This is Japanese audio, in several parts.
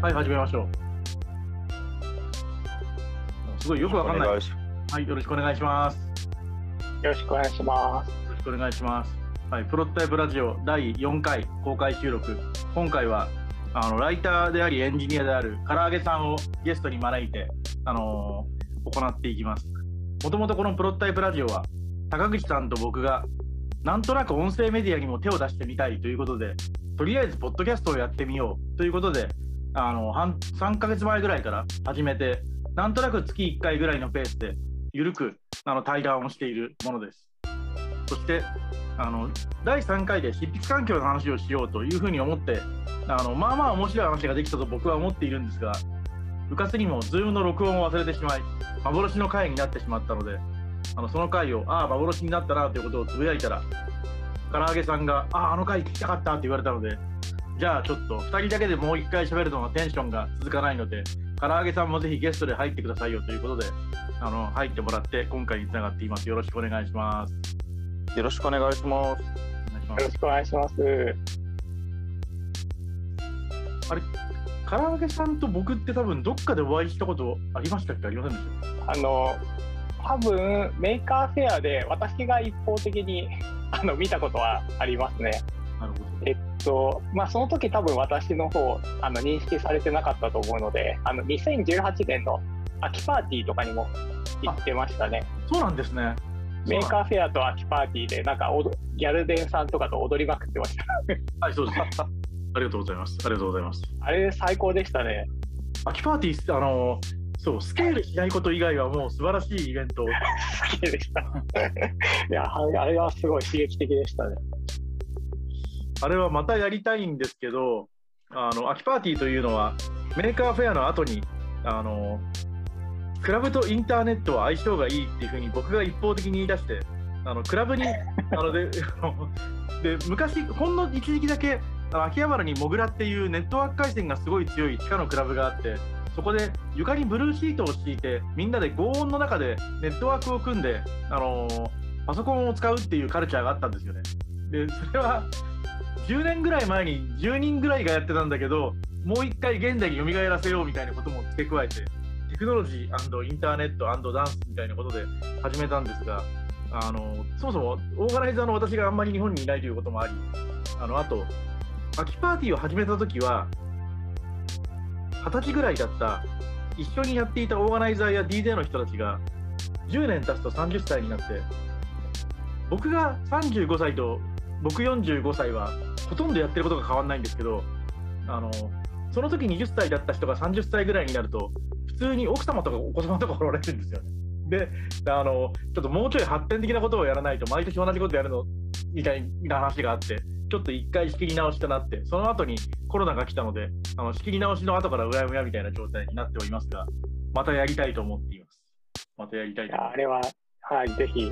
はい、始めましょう。すごいよくわかんない。お願いしはい、よろしくお願いします。よろしくお願いします。よろしくお願いします。はい、プロトタイプラジオ第4回公開収録。今回はあのライターでありエンジニアである唐揚げさんをゲストに招いて、あのー行っていきます。もともとこのプロトタイプラジオは高口さんと僕がなんとなく音声メディアにも手を出してみたいということで、とりあえずポッドキャストをやってみようということで、あの半3ヶ月前ぐらいから始めて、なんとなく月1回ぐらいのペースでゆるくあの対談をしているものです。そしてあの第3回で執筆環境の話をしようというふうに思ってあのまあまあ面白い話ができたと僕は思っているんですが部活にも Zoom の録音を忘れてしまい幻の回になってしまったのであのその回をああ幻になったなということをつぶやいたら唐揚げさんがあああの回聞きたかったって言われたのでじゃあちょっと2人だけでもう1回喋るのはテンションが続かないので唐揚げさんもぜひゲストで入ってくださいよということであの入ってもらって今回につながっていますよろしくお願いしますよろしくお願いします。よろしくお願いします。唐揚げさんと僕って多分どっかでお会いしたことありましたっけ？ありませんでした？あの、多分メーカーフェアで私が一方的にあの見たことはありますね。えっと、まあその時多分私の方あの認識されてなかったと思うので、あの2018年の秋パーティーとかにも行ってましたね。そうなんですねメーカーフェアと秋パーティーでなんかおどギャル電さんとかと踊りまくってました。はいそうですありがとうございますありがとうございますあれ最高でしたね。秋パーティーあのそうスケールしないこと以外はもう素晴らしいイベント好きでした。いや、はいあれはすごい刺激的でしたね。あれはまたやりたいんですけどあの秋パーティーというのはメーカーフェアの後にあのクラブとインターネットは相性がいいっていうふうに僕が一方的に言い出してあのクラブに あので で昔ほんの一時期だけ秋葉原にモグラっていうネットワーク回線がすごい強い地下のクラブがあってそこで床にブルーシートを敷いてみんなで轟音の中でネットワークを組んであのパソコンを使うっていうカルチャーがあったんですよね。でそれは10年ぐらい前に10人ぐらいがやってたんだけどもう一回現代に蘇らせようみたいなことも付け加えてテクノロジーインターネットダンスみたいなことで始めたんですがあのそもそもオーガナイザーの私があんまり日本にいないということもありあのあと秋パーティーを始めた時は二十歳ぐらいだった一緒にやっていたオーガナイザーや DJ の人たちが10年経つと30歳になって僕が35歳と僕45歳はほとんどやってることが変わんないんですけどあのその時20歳だった人が30歳ぐらいになると普通に奥様とかお子様とかおられるんですよね。であのちょっともうちょい発展的なことをやらないと毎年同じことやるのみたいな話があってちょっと一回仕切り直しとなってその後にコロナが来たのであの仕切り直しの後からうやむやみたいな状態になっておりますがまたやりたいと思っています。またやりたいと思いいあれは、はい、ぜひ、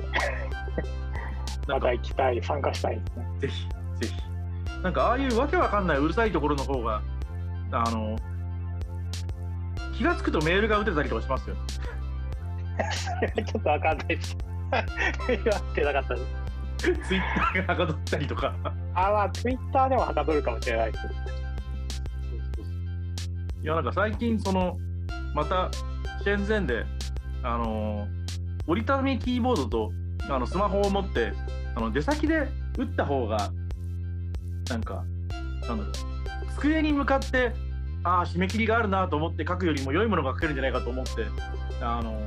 また行きたい、参加したいですね。ぜひぜひなんかああいうわけわかんないうるさいところの方があの気がつくとメールが打てたりとかしますよちょっとわかんないです。言わってなかったです。ツイッターがはかどったりとかあ、まあ、ツイッターでもはかどるかもしれないです。いやなんか最近そのまたシェンゼンであの折りたたみキーボードとあのスマホを持ってあの出先で打った方がなんかなんだろう。机に向かってああ締め切りがあるなと思って書くよりも良いものが書けるんじゃないかと思ってあの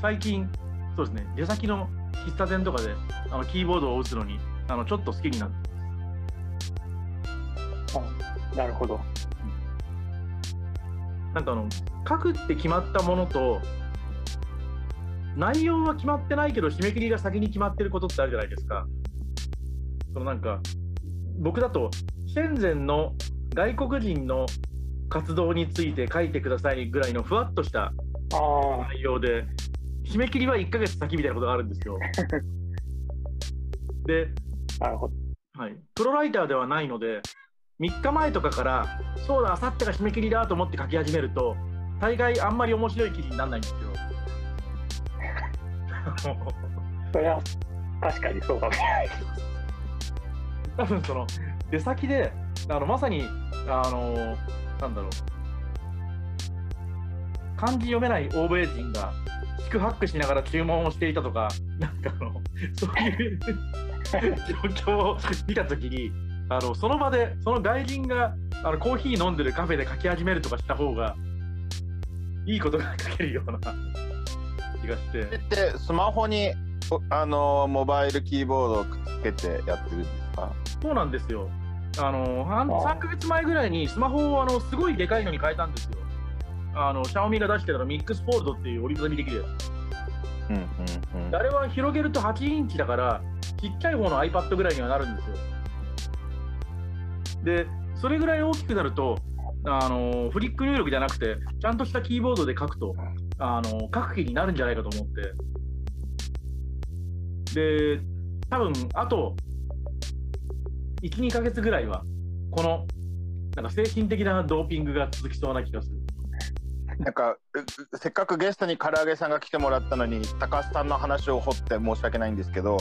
最近そうですね出先の喫茶店とかであのキーボードを打つのにあのちょっと好きになってなるほど。なんかあの書くって決まったものと内容は決まってないけど締め切りが先に決まってることってあるじゃないですか。そのなんか僕だとシェンゼンの外国人の活動について書いてくださいぐらいのふわっとした内容で締め切りは1ヶ月先みたいなことがあるんですよ。で。はい、プロライターではないので3日前とかからそうだあさってが締め切りだと思って書き始めると大概あんまり面白い記事にならないんですよ。それは確かにそうかもしれないです。多分その出先であのまさにあのなんだろう漢字読めない欧米人が四苦八苦しながら注文をしていたとかなんかあのそういう状況を見たときにあのその場でその外人があのコーヒー飲んでるカフェで書き始めるとかした方がいいことが書けるような気がして。でスマホにおあのモバイルキーボードをくっつけてやってるんですか？そうなんですよ。あの半あ。3ヶ月前ぐらいにスマホをあのすごいでかいのに変えたんですよ。あのシャオミが出してたミックスフォールドっていう折りたたみで。きるやうんうんうん。つあれは広げると8インチだからちっちゃい方の iPad ぐらいにはなるんですよ。でそれぐらい大きくなるとあのフリック入力じゃなくてちゃんとしたキーボードで書くとあの書く気になるんじゃないかと思って。で多分あと12ヶ月ぐらいはこのなんか精神的なドーピングが続きそうな気がする。なんかうせっかくゲストに唐揚げさんが来てもらったのに高須さんの話を掘って申し訳ないんですけど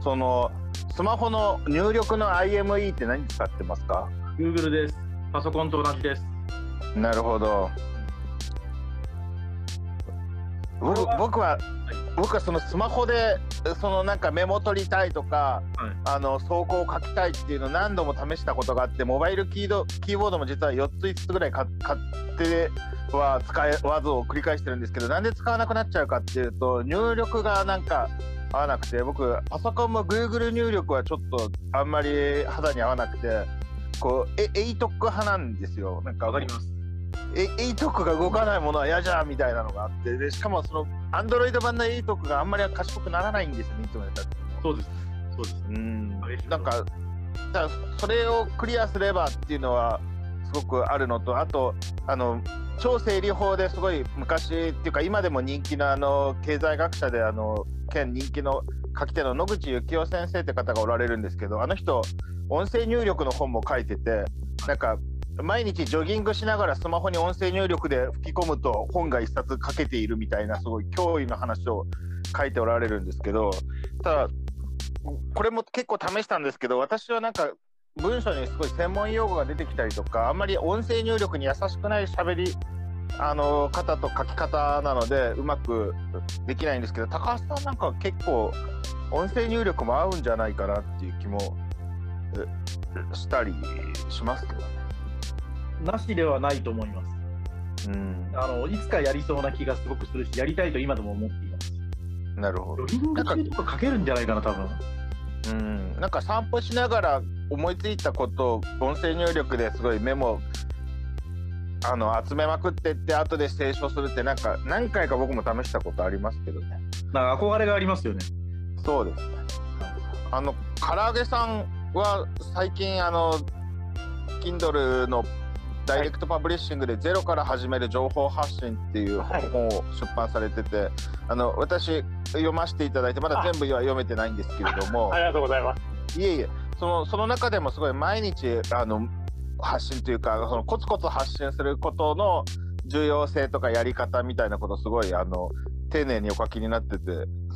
そのスマホの入力の IME って何使ってますか？Google です。パソコンと同じです。なるほど僕これは僕は僕はそのスマホでそのなんかメモ取りたいとか、はい。あの走行を書きたいっていうのを何度も試したことがあってモバイルキードキーボードも実は4つ5つぐらい買買っては使えわずを繰り返してるんですけどなんで使わなくなっちゃうかっていうと入力がなんか合わなくて僕パソコンも Google 入力はちょっとあんまり肌に合わなくてこうえ ATOC 派なんですよ。なんかわかりますえ ATOC が動かないものは嫌じゃんみたいなのがあってでしかもその Android 版の ATOC があんまり賢くならないんですよねいつもやったってそうです。そうです。うん。なんかだそれをクリアすればっていうのはすごくあるのとあとあの超整理法ですごい昔っていうか今でも人気のあの経済学者であの県人気の書き手の野口幸雄先生って方がおられるんですけどあの人音声入力の本も書いててなんか毎日ジョギングしながらスマホに音声入力で吹き込むと本が一冊書けているみたいなすごい脅威の話を書いておられるんですけどただこれも結構試したんですけど私はなんか文章にすごい専門用語が出てきたりとかあんまり音声入力に優しくない喋りあの方と書き方なのでうまくできないんですけど高橋さんなんか結構音声入力も合うんじゃないかなっていう気もしたりしますけどね。なしではないと思います。うん、あのいつかやりそうな気がすごくするしやりたいと今でも思っています。なるほど。ジョギング中とか書けるんじゃないかな多分。うん、なんか散歩しながら思いついたことを音声入力ですごいメモあの集めまくってって後で清書するってなんか何回か僕も試したことありますけどね。なんか憧れがありますよね。そうですね。あの唐揚げさんは最近あの Kindle のダイレクトパブリッシングでゼロから始める情報発信っていうはい本を出版されてて、あの私読ませていただいてまだ全部は読めてないんですけれども。ありがとうございます。いえいえ。そのその中でもすごい毎日あの発信というかそのコツコツ発信することの重要性とかやり方みたいなことすごいあの丁寧にお書きになってて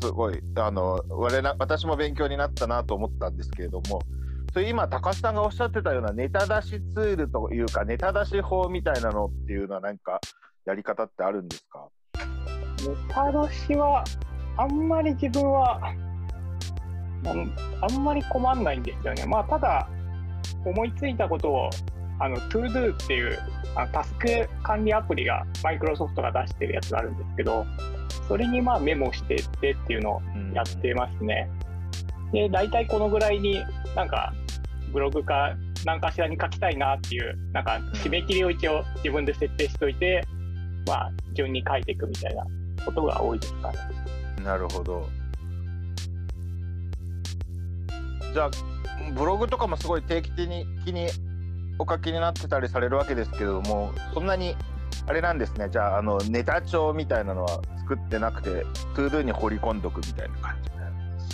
すごいあの我な私も勉強になったなと思ったんですけれどもそれ今高須さんがおっしゃってたようなネタ出しツールというかネタ出し法みたいなのっていうのは何かやり方ってあるんですか？ネタ出しは、あんまり自分は、うんあんまり困んないんですよね。まあ、ただ、思いついたことを、あの、ToDo っていう、あのタスク管理アプリが、マイクロソフトが出してるやつがあるんですけど、それにまあメモしてってっていうのをやってますね。で、大体このぐらいになんかブログか何かしらに書きたいなっていう、なんか締め切りを一応自分で設定しといて、まあ順に書いていくみたいなことが多いですかね。なるほど。じゃあブログとかもすごい定期的にお書きになってたりされるわけですけれどもそんなにあれなんですねじゃああのネタ帳みたいなのは作ってなくて ToDo に放り込んどくみたいな感じ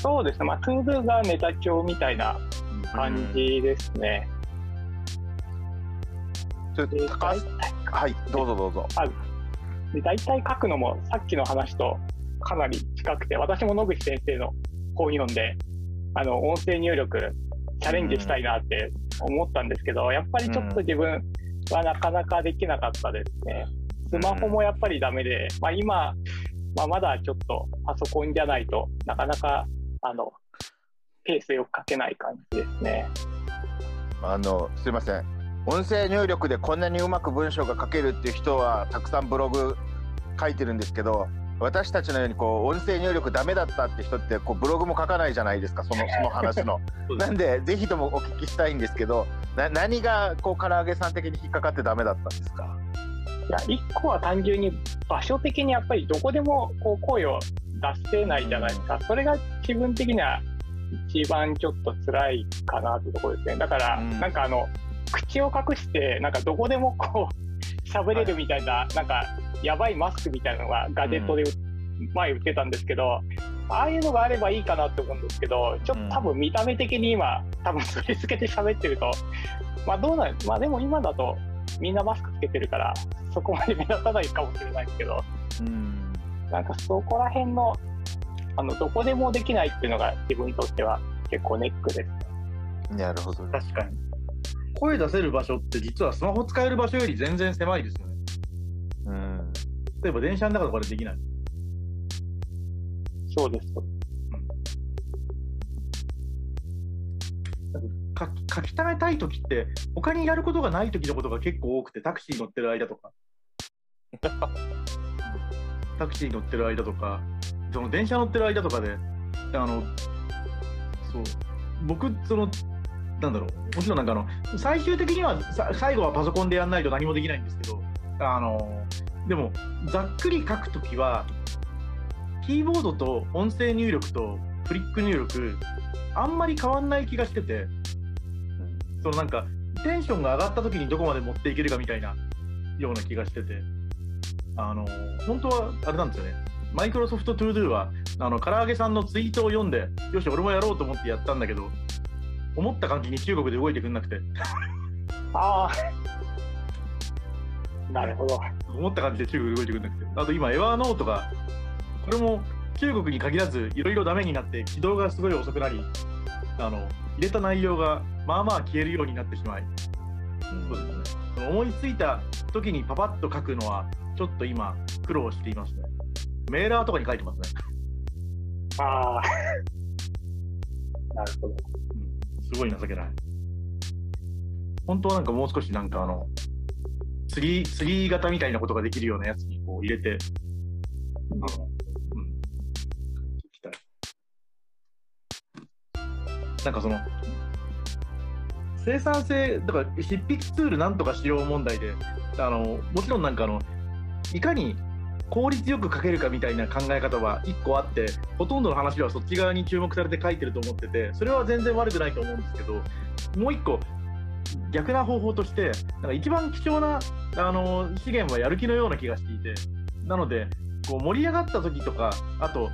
そうですね。まあ ToDo がネタ帳みたいな感じですね。高橋はいどうぞどうぞ。で大体書くのもさっきの話とかなり近くて私も野口先生の本読んであの音声入力チャレンジしたいなって思ったんですけど、やっぱりちょっと自分はなかなかできなかったですね。スマホもやっぱりダメで、まあ、今、まあ、まだちょっとパソコンじゃないとなかなかあのペースよく書けない感じですね。あのすいません音声入力でこんなにうまく文章が書けるっていう人はたくさんブログ書いてるんですけど私たちのようにこう音声入力ダメだったって人ってこうブログも書かないじゃないですかその その話の。なんでぜひともお聞きしたいんですけどな何がこう唐揚げさん的に引っかかってダメだったんですか？いや1個は単純に場所的にやっぱりどこでもこう声を出せないじゃないですか、それが自分的には一番ちょっと辛いかなってところですね。だから、なんかあの口を隠してなんかどこでもこう 喋れるみたいな、はい、なんかやばいマスクみたいなのがガジェットで、前売ってたんですけど、ああいうのがあればいいかなって思うんですけど、ちょっと多分見た目的に今、多分それつけて喋ってると、まあどうなんまあでも今だとみんなマスクつけてるから、そこまで目立たないかもしれないですけど、うん、なんかそこら辺の、あの、どこでもできないっていうのが自分にとっては結構ネックです。なるほど。確かに。声出せる場所って実はスマホ使える場所より全然狭いですよね。うん。例えば電車の中とかでできない。そうです。書き書き溜めたい時って他にやることがない時のことが結構多くてタクシー乗ってる間とか タクシー乗ってる間とかその電車乗ってる間とかであのそう。僕そのなんだろう。もちろんなんかあの最終的にはさ最後はパソコンでやらないと何もできないんですけどあのでもざっくり書くときはキーボードと音声入力とフリック入力あんまり変わんない気がしててそのなんかテンションが上がった時にどこまで持っていけるかみたいなような気がしててあの本当はあれなんですよね。マイクロソフトトゥードゥはあの唐揚げさんのツイートを読んでよし俺もやろうと思ってやったんだけど思った感じに中国で動いてくんなくて。ああなるほど。思った感じで中国で動いてくんなくて。あと今エワーノートがこれも中国に限らずいろいろダメになって起動がすごい遅くなりあの入れた内容がまあまあ消えるようになってしまい、うん、そうですね。思いついた時にパパッと書くのはちょっと今苦労していますねメーラーとかに書いてますね。ああ なるほど、うん、すごい情けない。本当はなんかもう少しなんかあの釣り釣り型みたいなことができるようなやつにこう入れて。あのなんかその生産性だから執筆ツールなんとかしよう問題であのもちろんなんかあのいかに効率よく書けるかみたいな考え方は1個あってほとんどの話はそっち側に注目されて書いてると思っててそれは全然悪くないと思うんですけどもう1個逆な方法としてなんか一番貴重なあの資源はやる気のような気がしていてなのでこう盛り上がった時とかあと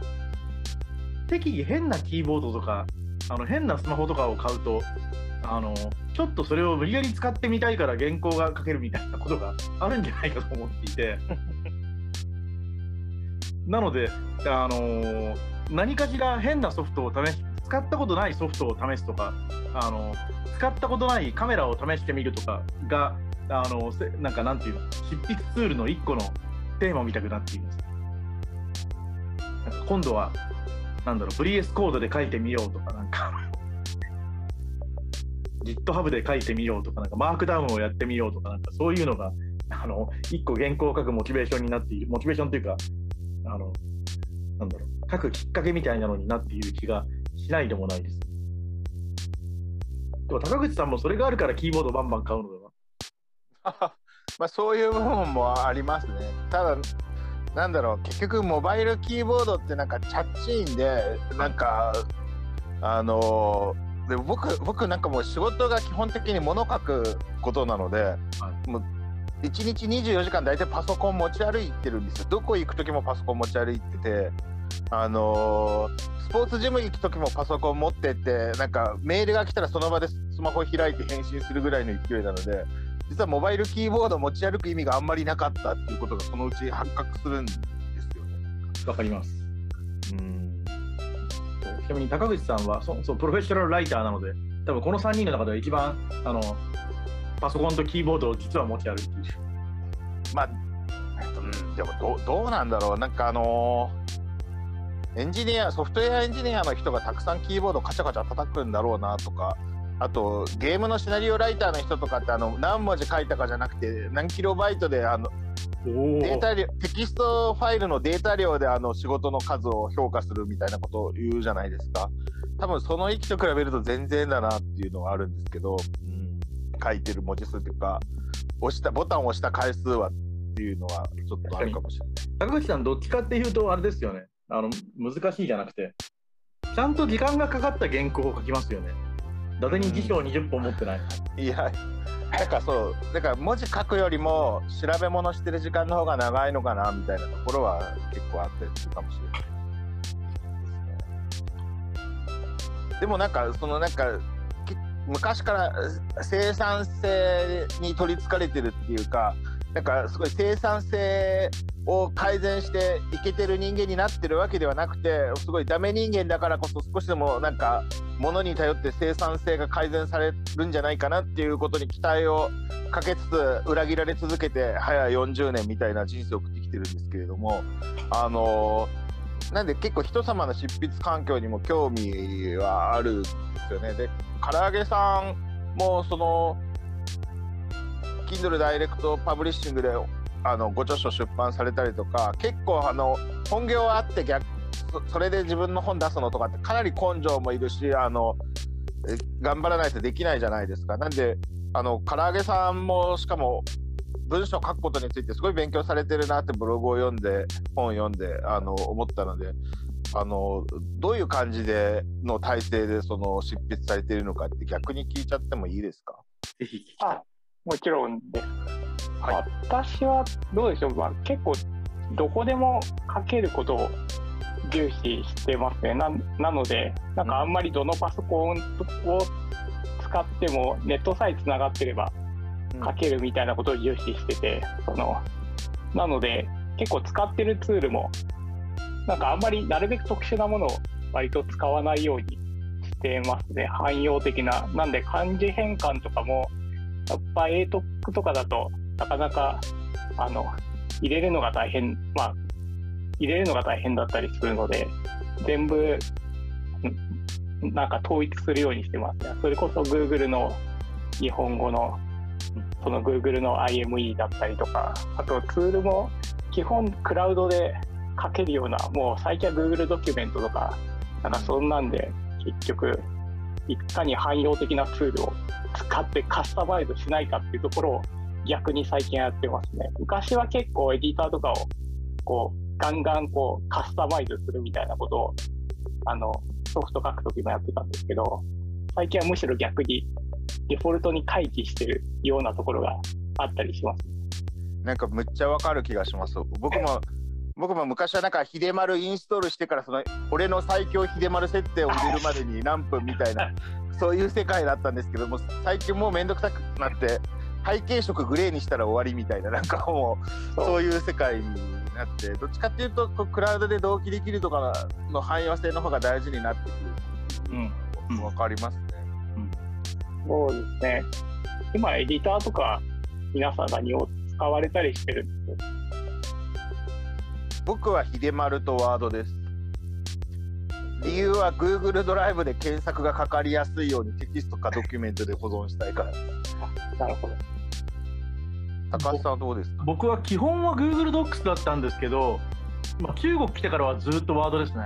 適宜変なキーボードとかあの変なスマホとかを買うとあのちょっとそれを無理やり使ってみたいから原稿が書けるみたいなことがあるんじゃないかと思っていて。なので、あの何かしら変なソフトを試し使ったことないソフトを試すとか、あの使ったことないカメラを試してみるとかがあのなんかなんていうの執筆ツールの1個のテーマみたくなっています。今度はなんだろう、VS コードで書いてみようとか、なんか GitHub で書いてみようとか、なんかマークダウンをやってみようとか、なんかそういうのが、あの、一個原稿を書くモチベーションになっている、モチベーションというか、あの、なんだろう、書くきっかけみたいなのになっている気がしないでもないです。でも高口さんもそれがあるからキーボードバンバン買うのでは まあそういう部分もありますね。ただなんだろう結局モバイルキーボードってなんかチャッチーンでなんかあので僕僕なんかもう仕事が基本的に物書くことなので、はい、もう1日24時間大体パソコン持ち歩いてるんですよどこ行く時もパソコン持ち歩いててあのスポーツジム行く時もパソコン持ってってなんかメールが来たらその場でスマホ開いて返信するぐらいの勢いなので実はモバイルキーボード持ち歩く意味があんまりなかったっていうことがそのうち発覚するんですよね。わかります。うんちなみに高口さんはそそプロフェッショナルライターなので多分この3人の中では一番あのパソコンとキーボードを実は持ち歩いている。まあ、うん、でもどうどうなんだろう。なんかあのーエンジニアソフトウェアエンジニアの人がたくさんキーボードカチャカチャ叩くんだろうなとかあとゲームのシナリオライターの人とかってあの何文字書いたかじゃなくて何キロバイトであのおデータ量テキストファイルのデータ量であの仕事の数を評価するみたいなことを言うじゃないですか。多分その域と比べると全然だなっていうのはあるんですけど、うん、書いてる文字数というか押したボタンを押した回数はっていうのはちょっとあるかもしれない。高口さん、どっちかっていうと、あれですよねあの、難しいじゃなくて、ちゃんと時間がかかった原稿を書きますよね。伊達に辞書を20本持ってない。いや、なんかそう、だから文字書くよりも調べ物してる時間の方が長いのかなみたいなところは結構あったりするかもしれないでもなんかそのなんかき昔から生産性に取りつかれてるっていうか、なんかすごい生産性を改善していけてる人間になってるわけではなくてすごいダメ人間だからこそ少しでもなんか物に頼って生産性が改善されるんじゃないかなっていうことに期待をかけつつ裏切られ続けて早40年みたいな人生を送ってきてるんですけれどもあのなんで結構人様の執筆環境にも興味はあるんですよね。で唐揚げさんもその Kindle ダイレクトパブリッシングであのご著書出版されたりとか結構あの本業あって逆それで自分の本出すのとかってかなり根性もいるしあの頑張らないとできないじゃないですか。なんであの唐揚げさんもしかも文章を書くことについてすごい勉強されてるなってブログを読んで本を読んであの思ったのであのどういう感じでの体制でその執筆されているのかって逆に聞いちゃってもいいですか？あもちろんです。はい。私はどうでしょう、まあ、結構どこでも書けることを重視してますね。ななので、なんかあんまりどのパソコンを使ってもネットさえつながってれば書けるみたいなことを重視してて、そのなので結構使ってるツールもなんかあんまりなるべく特殊なものを割と使わないようにしてますね。汎用的な。なんで漢字変換とかもやっぱ ATOC とかだとなかなかあの入れるのが大変まあ入れるのが大変だったりするので全部なんか統一するようにしてますね。それこそ Google の日本語のその Google の IME だったりとかあとツールも基本クラウドで書けるようなもう最近は Google ドキュメントとかなんかそんなんで結局いかに汎用的なツールを使ってカスタマイズしないかっていうところを逆に最近やってますね。昔は結構エディターとかをこうガンガンこうカスタマイズするみたいなことをあのソフト書くときもやってたんですけど最近はむしろ逆にデフォルトに回帰してるようなところがあったりしますなんかむっちゃわかる気がします。僕も 僕も昔はなんか秀丸インストールしてからその俺の最強秀丸設定を入れるまでに何分みたいな そういう世界だったんですけども最近もうめんどくさくなって背景色グレーにしたら終わりみたいななんかもうそういう世界になってどっちかっていうとクラウドで同期できるとかの汎用性の方が大事になってくる。うんわかりますね。そうですね今エディターとか皆さん何を使われたりしてるんです僕は秀丸とワードです。理由は Google ドライブで検索がかかりやすいようにテキストかドキュメントで保存したいからです。なるほど高橋さんはどうですか？僕は基本は Google Docs だったんですけど、まあ、中国来てからはずっとワードですね。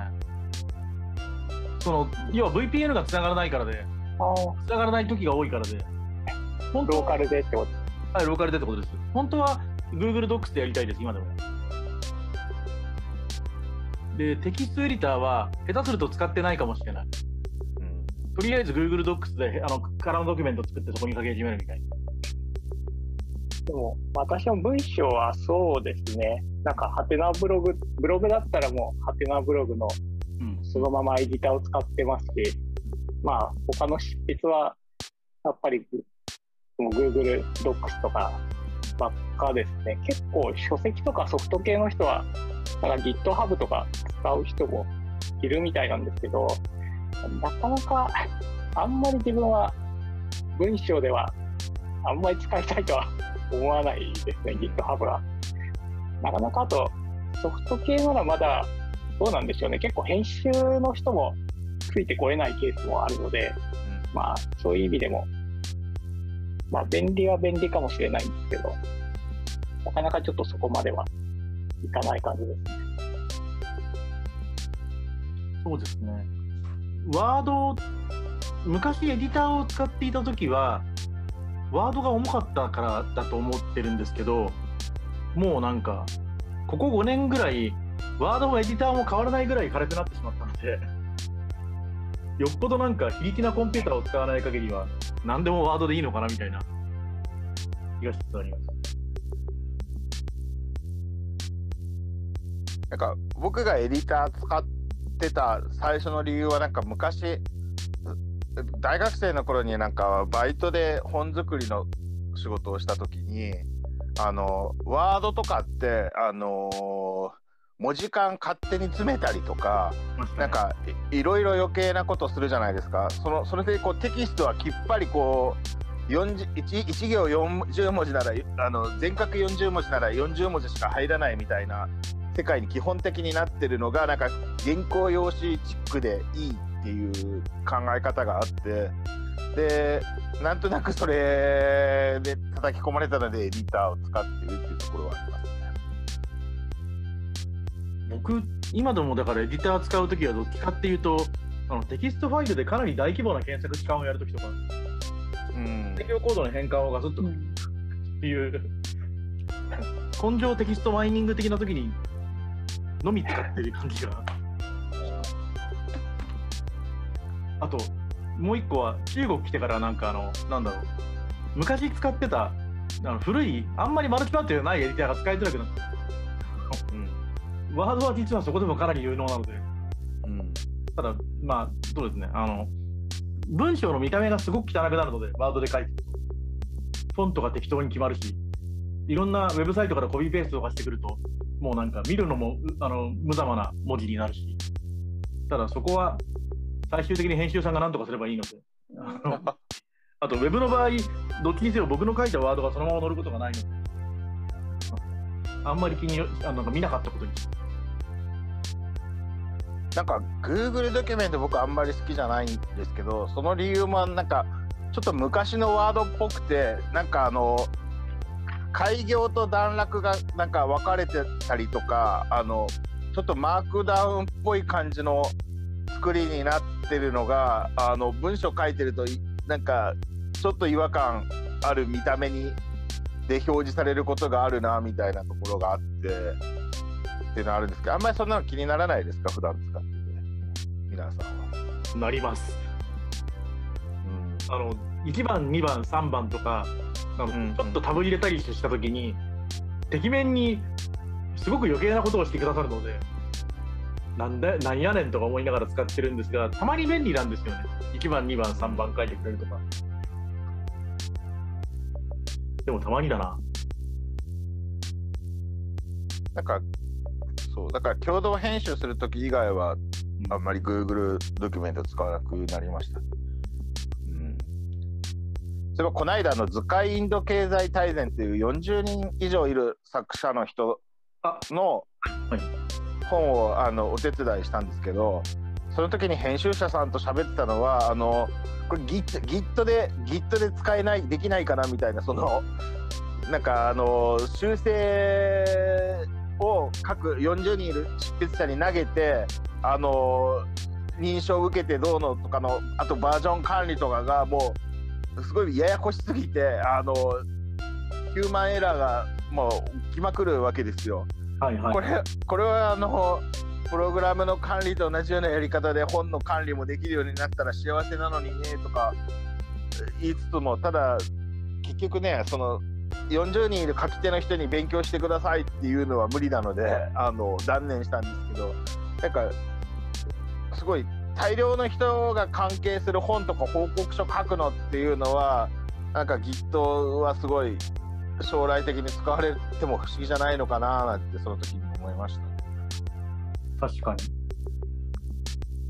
その要は VPN が繋がらないからで、あ繋がらない時が多いからで、本当ローカルでってことはい、ローカルでってことです。本当は Google Docs でやりたいです、今でも。で、テキストエディターは下手すると使ってないかもしれない。とりあえず Google Docs であのカラーのドキュメント作ってそこに書き始めるみたいな。でも私も文章はそうですねなんかハテナブログブログだったらもうハテナブログのうん。そのままエディターを使ってますしまあ他の執筆はやっぱり Google Docs とかばっかですね結構書籍とかソフト系の人はなんか GitHub とか使う人もいるみたいなんですけどなかなかあんまり自分は文章ではあんまり使いたいとは思わないですね、GitHub は。なかなかあと、ソフト系ならまだ、どうなんでしょうね、結構編集の人もついてこれないケースもあるので、まあ、そういう意味でも、まあ、便利は便利かもしれないんですけど、なかなかちょっとそこまではいかない感じですね。そうですね。ワード、昔エディターを使っていたときは、ワードが重かったからだと思ってるんですけど、もうなんか、ここ5年ぐらい、ワードもエディターも変わらないぐらい軽くなってしまったので、よっぽどなんか非力なコンピューターを使わない限りは、何でもワードでいいのかなみたいな気がしつつあります。なんか僕がエディター使ってた最初の理由はなんか昔大学生の頃になんかバイトで本作りの仕事をした時にあのワードとかってあの文字間勝手に詰めたりとかなんかいろいろ余計なことするじゃないですかそのそれでこうテキストはきっぱりこう 1, 1行40文字ならあの全角40文字なら40文字しか入らないみたいな世界に基本的になってるのがなんか原稿用紙チックでいいっていう考え方があってでなんとなくそれで叩き込まれたのでエディターを使ってるっていうところはありますね。僕今でもだからエディター使うときはどっちかっていうとあのテキストファイルでかなり大規模な検索置換をやるときとか、うん、適用コードの変換をガスッとっていう根性テキストマイニング的なときにのみ使ってる感じが。あと、もう一個は中国来てからなんかあの、なんだろう、昔使ってたあの古い、あんまりマルチバイトじゃないエディターが使いづらくなった。うん、ワードは実はそこでもかなり有能なので。うん、ただ、まあ、そうですね、あの、文章の見た目がすごく汚くなるので、ワードで書いてると。フォントが適当に決まるし、いろんなウェブサイトからコピーペーストとかしてくると、もうなんか見るのもあの無様な文字になるし、ただそこは最終的に編集さんが何とかすればいいので、あとウェブの場合、どっちにせよ僕の書いたワードがそのまま載ることがないので、あんまり気にあなんか見なかったことになんか Google ドキュメント僕あんまり好きじゃないんですけど、その理由もなんかちょっと昔のワードっぽくて、なんかあの、開業と段落がなんか分かれてたりとかあのちょっとマークダウンっぽい感じの作りになってるのがあの文章書いてるとなんかちょっと違和感ある見た目にで表示されることがあるなみたいなところがあってっていうのはあるんですけどあんまりそんなの気にならないですか普段使っ皆さんは。なります。うん、あの1番2番3番とかあの、うん、ちょっとタブ入れたりした時にてきめんにすごく余計なことをしてくださるのでなんでなんやねんとか思いながら使ってるんですがたまに便利なんですよね。1番2番3番書いてくれるとか。でもたまにだな。なんかそう。だから共同編集するとき以外はあんまり Google ドキュメント使わなくなりました。例えばこの間の図解インド経済大全っていう40人以上いる作者の人の本をあのお手伝いしたんですけどその時に編集者さんと喋ってたのはあのこれ Git, Git で Git で使えないできないかなみたいなそのなんかあの修正を各40人いる執筆者に投げてあの認証を受けてどうのとかのあとバージョン管理とかがもうすごいややこしすぎてあのヒューマンエラーがもう起きまくるわけですよ。はいはい、これこれはあのプログラムの管理と同じようなやり方で本の管理もできるようになったら幸せなのにねとか言いつつもただ結局ねその40人いる書き手の人に勉強してくださいっていうのは無理なのであの断念したんですけどなんかすごい大量の人が関係する本とか報告書書くのっていうのはなんか Git はすごい将来的に使われても不思議じゃないのかななんてその時に思いました、確かに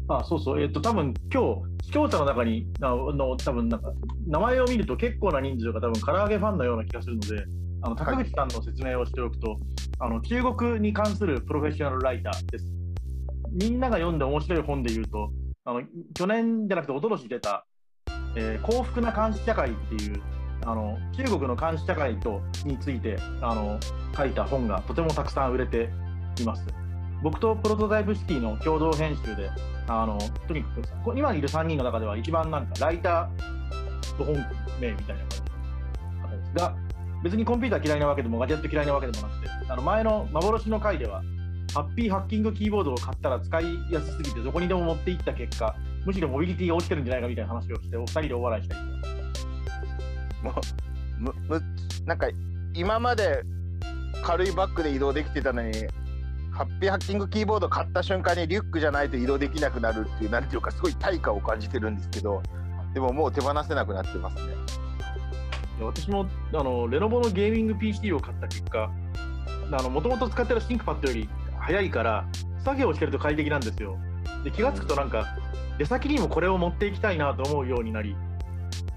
あそうそうえっ、ー、と多分今日視聴者の中にあの多分なんか名前を見ると結構な人数が多分唐揚げファンのような気がするのであの高口さんの説明をしておくと、あの中国に関するプロフェッショナルライターです。みんなが読んで面白い本で言うとあの去年じゃなくて一昨年出た、えー幸福な監視社会っていうあの中国の監視社会とについてあの書いた本がとてもたくさん売れています。僕とプロトタイプシティの共同編集で、あのとにかく今いる3人の中では一番なんかライター本名みたいな感じですが、別にコンピューター嫌いなわけでもガジェット嫌いなわけでもなくて、あの前の幻の回では、ハッピーハッキングキーボードを買ったら使いやすすぎてどこにでも持っていった結果、むしろモビリティが落ちてるんじゃないかみたいな話をして、お二人で大笑いしたり。も うむむなんか今まで軽いバッグで移動できてたのにハッピーハッキングキーボード買った瞬間にリュックじゃないと移動できなくなるっていうなんていうかすごい対価を感じてるんですけどでももう手放せなくなってますね私もあのレノボのゲーミング PC を買った結果、もともと使ってるシンクパッドより早いから、作業をしてると快適なんですよ。で気がつくと、なんか、出先にもこれを持っていきたいなと思うようになり、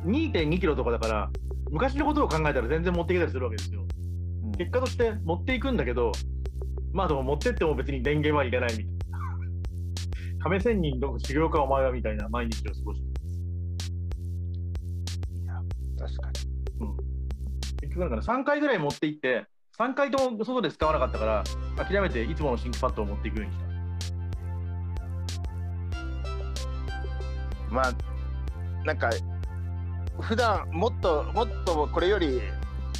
2.2キロとかだから、昔のことを考えたら全然持っていけたりするわけですよ。結果として持っていくんだけど、まあでも持ってっても別に電源は入れないみたいな。亀仙人の修行かお前はみたいな毎日を過ごして確かに結局なんか3回ぐらい持って行って、3回とも外で使わなかったから、諦めていつものシンクパッドを持っていくようにした。まあなんか普段もっともっとこれより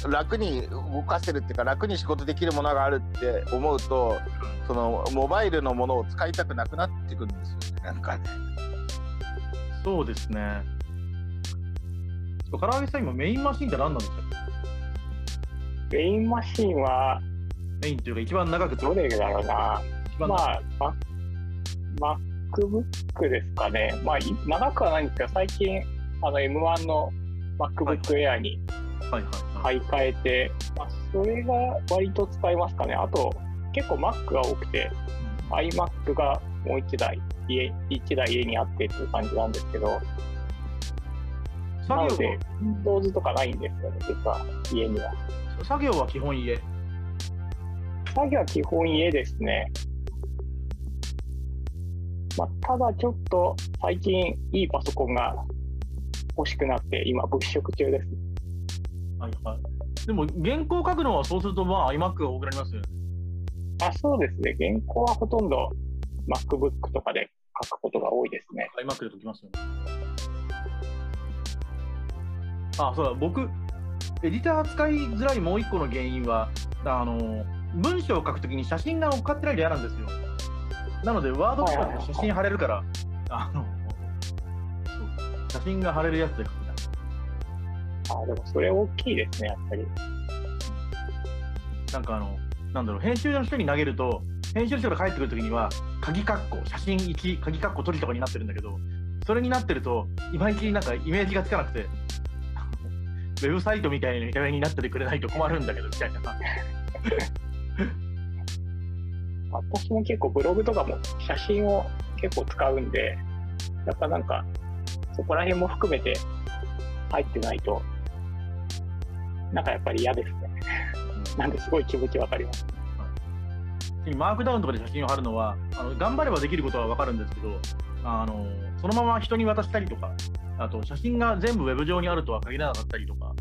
楽に動かせるっていうか楽に仕事できるものがあるって思うとそのモバイルのものを使いたくなくなってくるんですよねなんかねそうですね。唐揚げさん、今メインマシンって何なんですか？メインマシンはメインというか一番長く使う。どれだろうな。一番まあ、マ MacBook ですかね。まあ、い長くはないんですけど、最近、あの M1 の MacBook Air にはいはいはい。買い替えて、まあ、それが割と使いますかね。あと、結構 Mac が多くて、iMac がもう1台、家一台家にあってっていう感じなんですけど、作業は、Windows とかないんですよね、実は家には。作業は基本家？作業は基本家ですね。まあ、ただちょっと最近いいパソコンが欲しくなって今物色中です。はいはい。でも原稿書くのはそうするとまあ iMac が多くなりますよね。あ、そうですね。原稿はほとんど MacBook とかで書くことが多いですね。iMac で解きますよね。あ、そうだ、僕、エディター使いづらいもう一個の原因は、あの、文章を書くときに写真が乗っかってないと嫌なんですよ。なので、ワードとかで写真貼れるから、あの、写真が貼れるやつで書きたい。あ、でもそれ大きいですね、やっぱり。なんかあの、なんだろう、編集の人に投げると、編集の人が帰ってくるときには、鍵括弧、写真1、鍵括弧閉じとかになってるんだけど、それになってると、いまいちなんかイメージがつかなくて、ウェブサイトみたいな見た目になっててくれないと困るんだけど、みたいな。私も結構ブログとかも写真を結構使うんで、やっぱなんかそこら辺も含めて入ってないと、なんかやっぱり嫌ですね。なんですごい気持ちわかります。マークダウンとかで写真を貼るのは、あの頑張ればできることはわかるんですけど、あのそのまま人に渡したりとか、あと写真が全部ウェブ上にあるとは限らなかったりとか、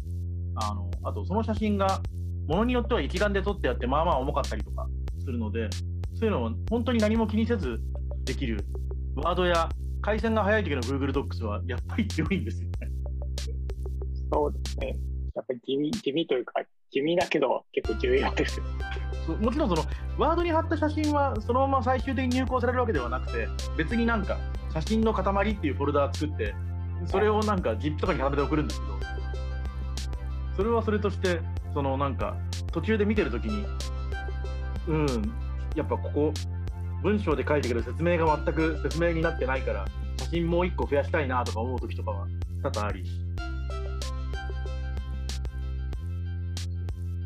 あのあとその写真がものによっては一眼で撮ってあって、まあまあ重かったりとかするので、そういうのを本当に何も気にせずできる、ワードや回線が速い時の Google Docs はやっぱり強いんですよね。そうですね。やっぱり地味地味というか、地味だけど結構重要ですよ。もちろんそのワードに貼った写真はそのまま最終的に入稿されるわけではなくて別になんか写真の塊っていうフォルダー作ってそれをなんか ZIP とかに貼めて送るんですけどそれはそれとしてそのなんか途中で見てるときにうんやっぱここ文章で書いてくる説明が全く説明になってないから写真もう一個増やしたいなとか思うときとかは多々あり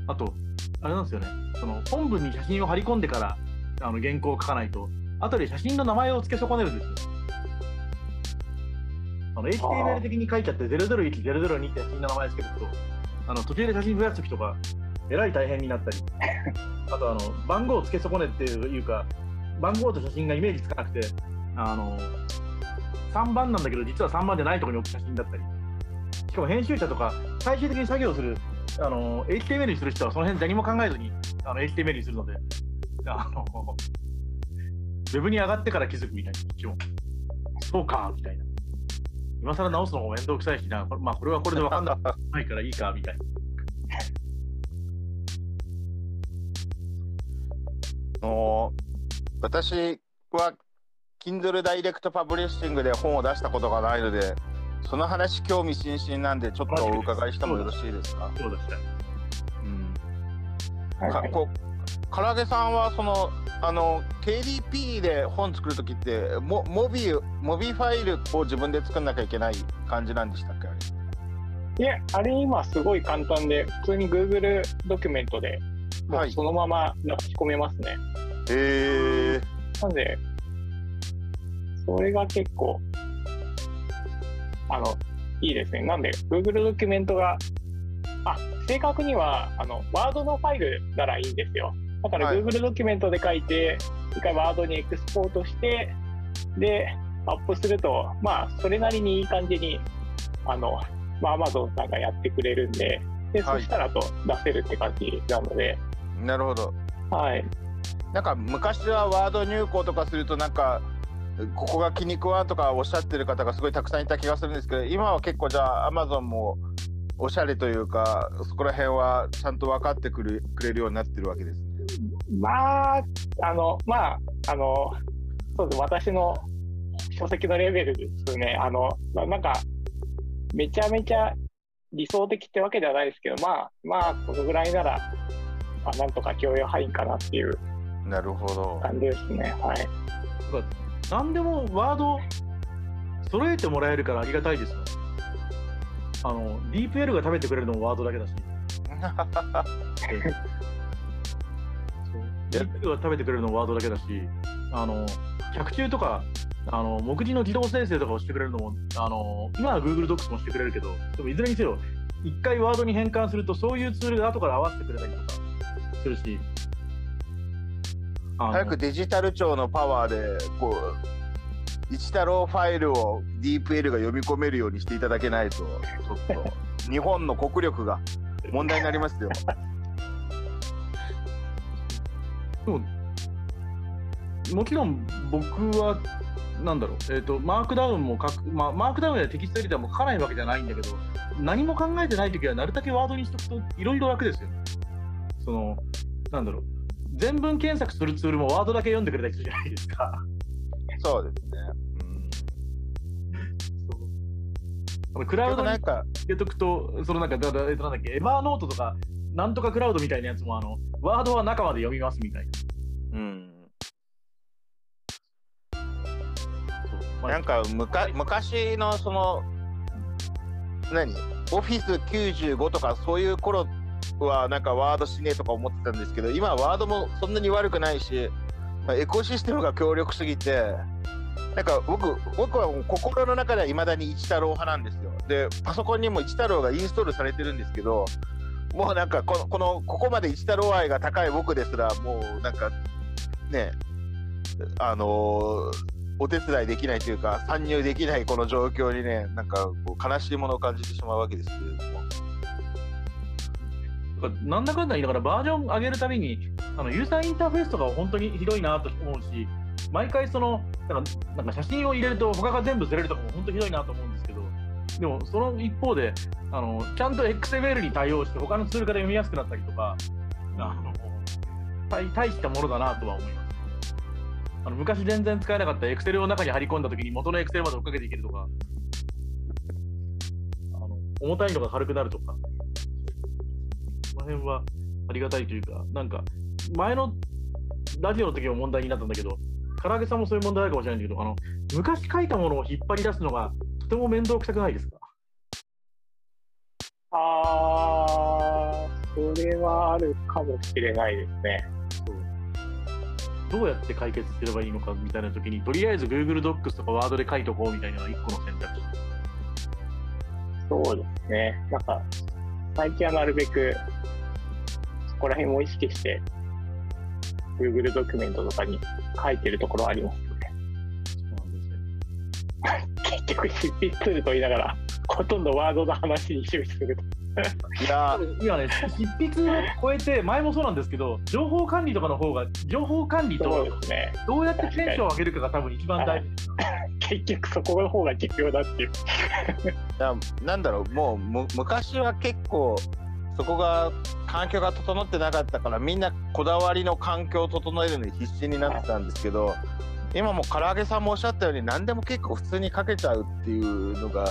あとあれなんですよね、その本文に写真を貼り込んでからあの原稿を書かないと、後で写真の名前を付け損ねるんですよ。あの HTML 的に書いちゃって001、002って写真の名前つけておくと、あの途中で写真増やすときとか、えらい大変になったり、あとあの番号を付け損ねっていうか、番号と写真がイメージつかなくて、あの3番なんだけど、実は3番じゃないところに置く写真だったり、しかも編集者とか、最終的に作業する、あの HTML にする人はその辺何も考えずにあの HTML にするので、あのウェブに上がってから気づくみたいな、こっちも。そうか、みたいな。今更直すのも面倒くさいしな、これまあ、これはこれで分かん ないからいいか、みたいな。の私は Kindle ダイレクトパブリッシングで本を出したことがないのでその話興味津々なんでちょっとお伺いしてもよろしいですか？そうでした。うん。はい。かこう唐揚げさんはそのあの KDP で本作るときってモモビモビファイルを自分で作んなきゃいけない感じなんでしたっけ？あれいや、あれ今すごい簡単で、普通に Google ドキュメントでもはい。うそのまま出し込めますね。へえなんで、それが結構、あの、いいですね。なんで、Google ドキュメントが、あ、正確には、あの、Word のファイルならいいんですよ。だからはい Google ドキュメントで書いて、一回 Word にエクスポートして、で、アップすると、まあ、それなりにいい感じに、あの、まあ、Amazon さんがやってくれるんで、で、はいそしたらと出せるって感じなので、なるほどはい。なんか昔はワード入稿とかするとなんかここが気に食わんとかおっしゃってる方がすごいたくさんいた気がするんですけど今は結構じゃあアマゾンもおしゃれというかそこら辺はちゃんと分かってくれくれるようになってるわけですね。まあ、あの、まあ、あの、そうです、私の書籍のレベルですね。あの、まなんか、めちゃめちゃ理想的ってわけではないですけど、まあ、まあ、このぐらいなら、まあ、なんとか許容範囲かなっていうなるほど。感じですね。はい。何でもワード揃えてもらえるからありがたいですよ。あの、DeepL が食べてくれるのもワードだけだし、DeepL が食べてくれるのもワードだけだし、あの、脚注とか、あの、目次の自動生成とかをしてくれるのも、あの、今は Google Docs もしてくれるけど、でもいずれにせよ、一回ワードに変換すると、そういうツールが後から合わせてくれたりとかするし、早くデジタル庁のパワーでこう一太郎ファイルを DeepL が読み込めるようにしていただけないとちょっと日本の国力が問題になりますよ。でももちろん僕は、なんだろう、えーと、マークダウンも書く、まあ、マークダウンやテキストエディターも書かないわけじゃないんだけど、何も考えてないときは、なるだけワードにしとくと、いろいろ楽ですよ。その、なんだろう、全文検索するツールもワードだけ読んでくれたりするじゃないですか。そうですね。あのクラウドにでもなんか入れとくと、そのなんか、だだえっとなんだっけ、エバーノートとか、なんとかクラウドみたいなやつも、あの、ワードは中まで読みますみたいな。うんなんかむか昔のその何？オフィス95とかそういう頃はなんかワードしねえとか思ってたんですけど今ワードもそんなに悪くないし、まあエコシステムが強力すぎてなんか僕僕は心の中ではいまだに一太郎派なんですよ。でパソコンにも一太郎がインストールされてるんですけどもうなんかこのこのここまで一太郎愛が高い僕ですらもうなんかねあのーお手伝いできないというか参入できないこの状況にねなんかこう悲しいものを感じてしまうわけですけれども。だからなんだかんだ言いながらバージョン上げるたびにあのユーザーインターフェースとかは本当にひどいなと思うし毎回そのなんかなんか写真を入れると他が全部ずれるとかも本当ひどいなと思うんですけどでもその一方であのちゃんと XML に対応して他のツールから読みやすくなったりとかあの大大したものだなとは思います。あの昔全然使えなかった Excel を中に貼り込んだ時に元の Excel まで追っかけていけるとかあの重たいのが軽くなるとか。この辺はありがたいというか、なんか、前のラジオの時も問題になったんだけど、唐揚げさんもそういう問題あるかもしれないんだけど、あの昔書いたものを引っ張り出すのがとても面倒くさくないですか？あー、それはあるかもしれないですね。どうやって解決すればいいのかみたいな時に、とりあえず Google Docs とか Word で書いとこうみたいなのが一個の選択肢。そうですね。なんか、最近はなるべく、そこら辺も意識して、Google ドキュメントとかに書いてるところはありますよね。そうなんですね。結局、執筆ツールと言いながら、ほとんどワードの話に終始すると。いや今ね、執筆を超えて、前もそうなんですけど、情報管理とかの方が、情報管理そうとですね。どうやってテンションを上げるかが多分一番大事です。結局そこの方が重要だっていう。いやなんだろうもうむ昔は結構そこが環境が整ってなかったからみんなこだわりの環境を整えるのに必死になってたんですけど今も唐揚げさんもおっしゃったように何でも結構普通にかけちゃうっていうのが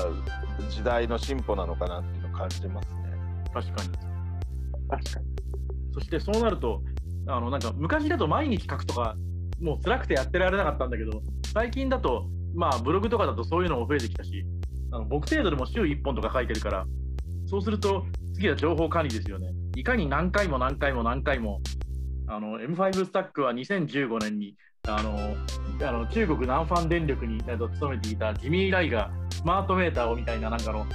時代の進歩なのかなっていうのを感じますね。確かに。確かに。そしてそうなると、あのなんか昔だと毎日書くとか、もう辛くてやってられなかったんだけど、最近だと、まあブログとかだとそういうのも増えてきたし、あの僕程度でも週1本とか書いてるから、そうすると次は情報管理ですよね。いかに何回も何回も何回も、あの M5 スタックは2015年にあのあの中国南ファン電力にえっと勤めていたジミー・ライがスマートメーターをみたいな、なんかあの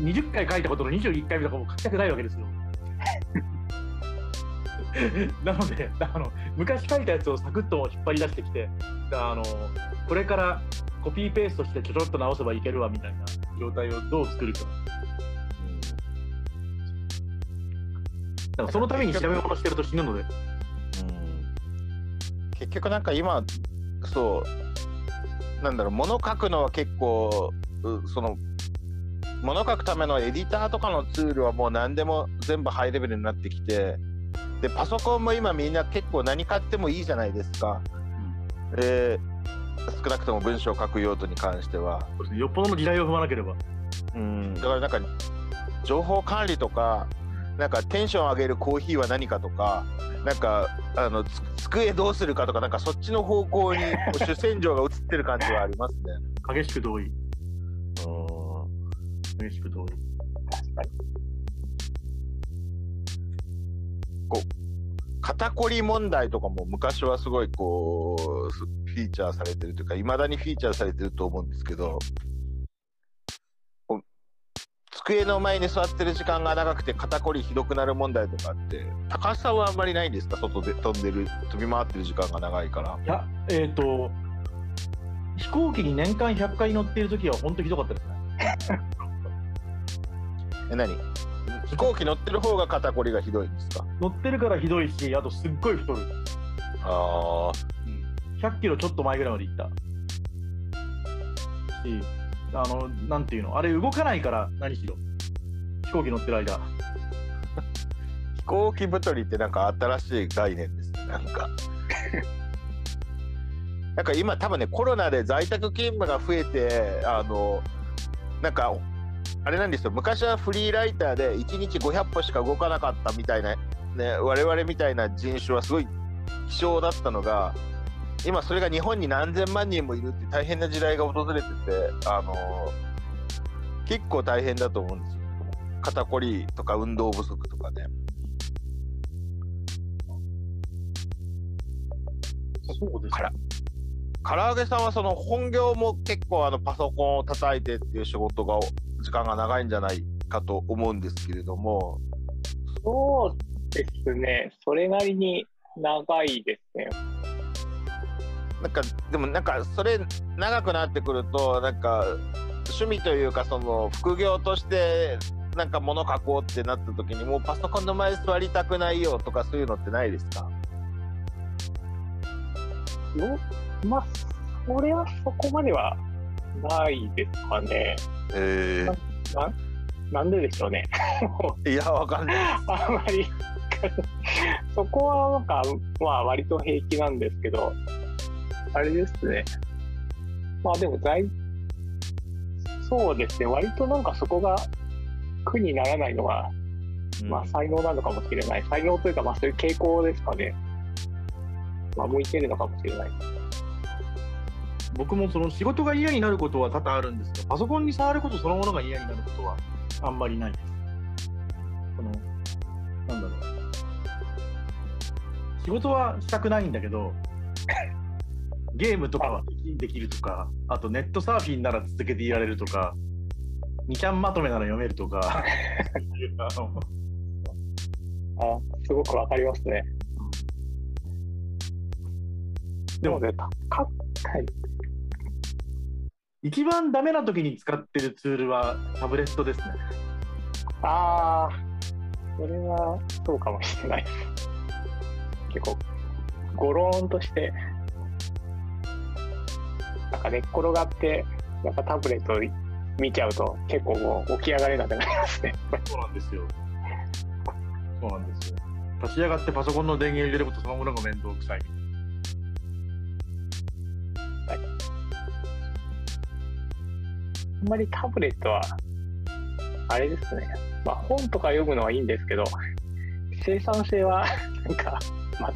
20回書いたことの21回目とかも書きたくないわけですよ。なのであの昔書いたやつをサクッと引っ張り出してきてあのこれからコピーペーストしてちょちょっと直せばいけるわみたいな状態をどう作るかだからそのために調べ物してると死ぬので。うん。結局なんか今そうなんだろう物書くのは結構うその物書くためのエディターとかのツールはもう何でも全部ハイレベルになってきてでパソコンも今みんな結構何買ってもいいじゃないですか、で少なくとも文章を書く用途に関しては。ね。よっぽどの時代を踏まなければ。うん。だからなんか情報管理とかなんかテンション上げるコーヒーは何かとかなんかあのつ机どうするかとかなんかそっちの方向にこう 主戦場が移ってる感じはありますね。激しく同意うん激しく同意確かに。肩こり問題とかも昔はすごいこうすフィーチャーされてるというかいまだにフィーチャーされてると思うんですけどこう机の前に座ってる時間が長くて肩こりひどくなる問題とかって高橋さんはあんまりないんですか？外で飛んでる飛び回ってる時間が長いから。いやえっ、と飛行機に年間100回乗っている時は本当ひどかったですね。え何？飛行機乗ってる方が肩こりがひどいんですか？乗ってるからひどいしあとすっごい太る。あ100キロちょっと前ぐらいまで行った。しあのなんていうの？あれ動かないから何しろ。飛行機乗ってる間。飛行機太りってなんか新しい概念ですね。なんか。なんか今多分ねコロナで在宅勤務が増えてあのなんかあれなんですよ。昔はフリーライターで1日500歩しか動かなかったみたいな、ね、我々みたいな人種はすごい希少だったのが今それが日本に何千万人もいるって大変な時代が訪れててあの結構大変だと思うんですよ肩こりとか運動不足とかねそうですから唐揚げさんはその本業も結構あのパソコンを叩いてっていう仕事が時間が長いんじゃないかと思うんですけれどもそうですね。それなりに長いですね。なんかでもなんかそれ長くなってくるとなんか趣味というかその副業としてなんか物書こうってなった時にもうパソコンの前座りたくないよとかそういうのってないですか？よまあ、それはそこまではないですかね。えななんででしょうね。いやわかんない あんまりそこはなんかまあ割と平気なんですけどあれですね。まあでも在そうですね。割となんかそこが苦にならないのが、まあ才能なのかもしれない。才能というかまあそういう傾向ですかね。まあ向いてるのかもしれない。僕もその仕事が嫌になることは多々あるんですけど、パソコンに触ることそのものが嫌になることはあんまりないです。そのなんだろう。仕事はしたくないんだけど、ゲームとかはできるとか、あとネットサーフィンなら続けていられるとか、2ちゃんまとめなら読めるとか あすごくわかりますね。でもなのでたかはい、一番ダメな時に使ってるツールはタブレットですね。ああ、それはそうかもしれないです。結構、ゴローンとして、なんか寝っ転がって、やっぱタブレットを見ちゃうと、結構もう起き上がれなくなりますね。そうなんですよ。そうなんですよ。立ち上がってパソコンの電源入れることそのものが面倒くさい。あんまりタブレットは、あれですね。まあ本とか読むのはいいんですけど、生産性はなんか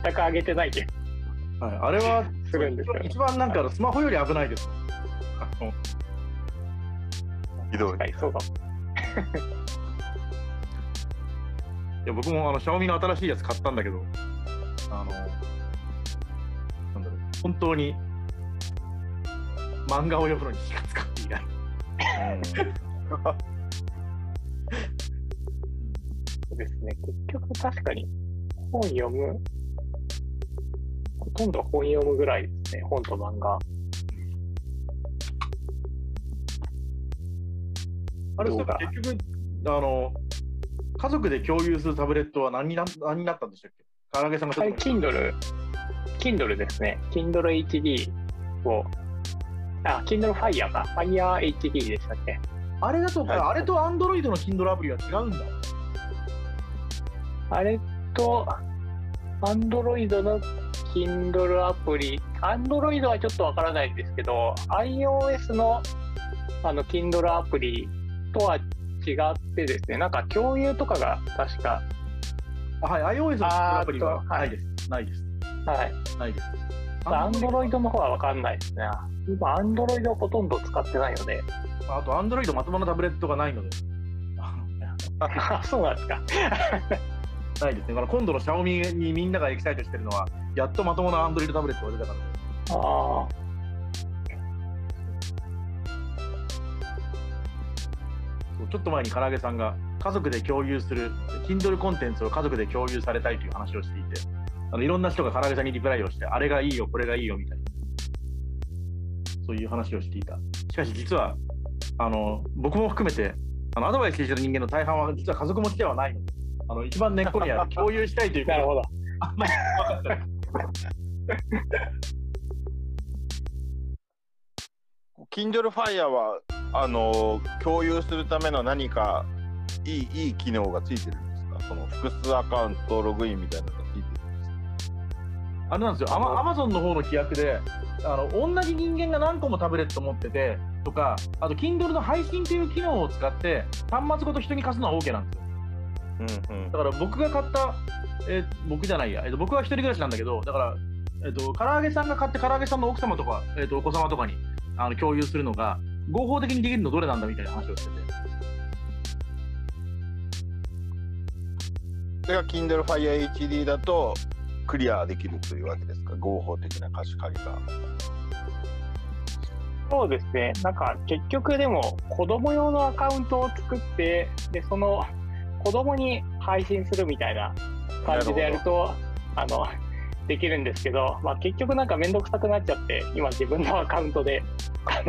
全く上げてない気がはい、あれはするんですよ。一番なんかスマホより危ないです。ひどい。はい、そうかも。いや僕もあのシャオミの新しいやつ買ったんだけど、あの、なんだろう、本当に漫画を読むのにしか使っていない。そうですね。結局確かに本読む、ほとんど本読むぐらいですね。本と漫画。あれ結局あの、家族で共有するタブレットは何にな何になったんでしたっけ？唐揚げさんがちょはい、っと Kindle、Kindle ですね。Kindle HD を、あ、Kindle Fire か。Fire HD でしたっけ？あれだと、はいあれと Android の Kindle アプリは違うんだ。あれと、Android の Kindle アプリ、Android はちょっとわからないんですけど、iOS のあの Kindle アプリとは違ってですね、なんか共有とかが確か、あはい、iOS のアプリはないです。ないです。はい、ないです。Android の方はわかんないですね。今、Android をほとんど使ってないので、あと Android まともなタブレットがないので。あそうなんですか。ないですね。だから今度の Xiaomi にみんながエキサイトしてるのは、やっとまともな Android タブレットが出たからであちょっと前に唐揚げさんが家族で共有する Kindle コンテンツを家族で共有されたいという話をしていて、あのいろんな人が唐揚げさんにリプライをして、あれがいいよ、これがいいよみたいな、そういう話をしていた。しかし実は、あの僕も含めてあのアドバイスしている人間の大半は実は家族持ちではないので、あの一番根っこにある共有したいというあ、なるほど。あんまり分かってない。Kindle Fire はあの共有するための何かいいいい機能がついてるんですか？その複数アカウントログインみたいなのがついてるあれなんですよ、アマアマゾンの方の規約で、あの同じ人間が何個もタブレット持っててとか、あと Kindle の配信という機能を使って、端末ごと人に貸すのは OK なんですよ。うんうんだから僕が買った、えー僕じゃないや、えーと僕は一人暮らしなんだけど、だから、えー、と唐揚げさんが買って、唐揚げさんの奥様とか、えー、とお子様とかにあの共有するのが、合法的にできるのどれなんだみたいな話をしてて。それが Kindle Fire HD だとクリアできるというわけですか？合法的な貸し借りが。そうですね。なんか結局でも子供用のアカウントを作って、で、その子供に配信するみたいな感じでやると、あの、できるんですけど、まあ結局なんかめんどくさくなっちゃって、今自分のアカウントで、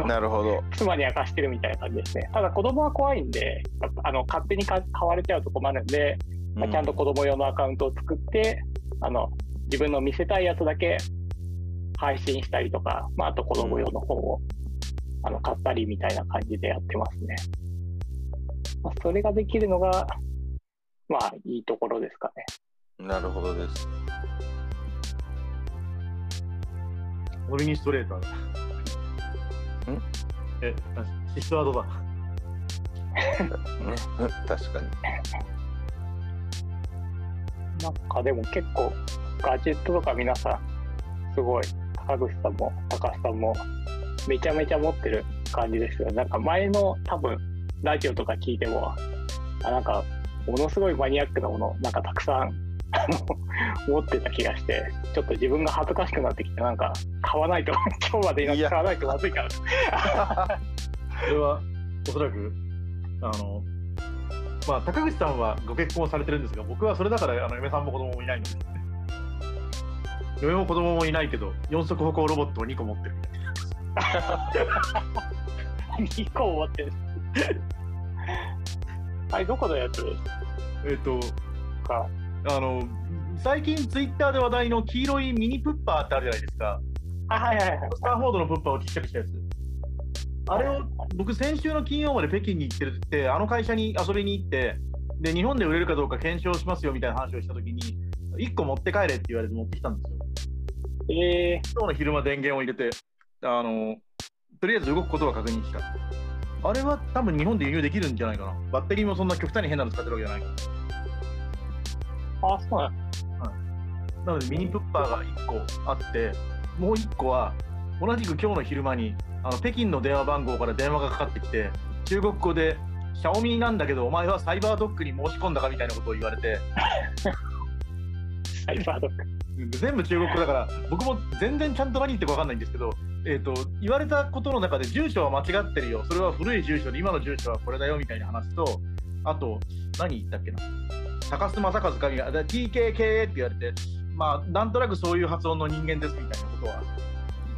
なるほど。妻に明かしてるみたいな感じですね。ただ子供は怖いんで、あの、勝手にか買われちゃうと困るんで、まあちゃんと子供用のアカウントを作って、あの、自分の見せたいやつだけ配信したりとか、まあ、あと子供用の本を、あの買ったりみたいな感じでやってますね。まあ、それができるのが、まあ、いいところですかね。なるほどです。ノリニストレーターだ。ん？え、あシスワードだ。ね、確かに。なんかでも結構、ガジェットとか皆さん、すごい、高口さんも高橋さんも、めちゃめちゃ持ってる感じですよ。なんか前の多分、ラジオとか聞いても、あなんか、ものすごいマニアックなもの、なんかたくさん、持ってた気がして、ちょっと自分が恥ずかしくなってきて、なんか、買わないと、今日まで買わないとまずいから。それは、おそらく、あのまあ、高口さんはご結婚されてるんですが、僕はそれだからあの嫁さんも子供もいないので。嫁も子供もいないけど、四足歩行ロボットを2個持ってるみたいな。2個持ってる。はい、どこのやつ？えっと、かあの、最近ツイッターで話題の黄色いミニプッパーってあるじゃないですか。あ、はいはいはい。スターフォードのプッパーをちっちゃくしたやつ。あれを僕、先週の金曜まで北京に行ってるって、あの会社に遊びに行って、で、日本で売れるかどうか検証しますよみたいな話をしたときに、1個持って帰れって言われて持ってきたんですよ。え今日の昼間電源を入れて、あの、とりあえず動くことは確認した。あれは多分日本で輸入できるんじゃないかな。バッテリーもそんな極端に変なの使ってるわけじゃないから。ー、あ、そうなんなのでミニプッパーが1個あって、もう1個は同じく今日の昼間にあの北京の電話番号から電話がかかってきて、中国語で、シャオミなんだけど、お前はサイバードックに申し込んだかみたいなことを言われて、サイバードック。全部中国語だから、僕も全然ちゃんと何言ってるか分かんないんですけど、えー、と言われたことの中で住所は間違ってるよ、それは古い住所で、今の住所はこれだよみたいな話と、あと、何言ったっけな、高須正和神が、TKKA って言われて、まあ、なんとなくそういう発音の人間ですみたいなことは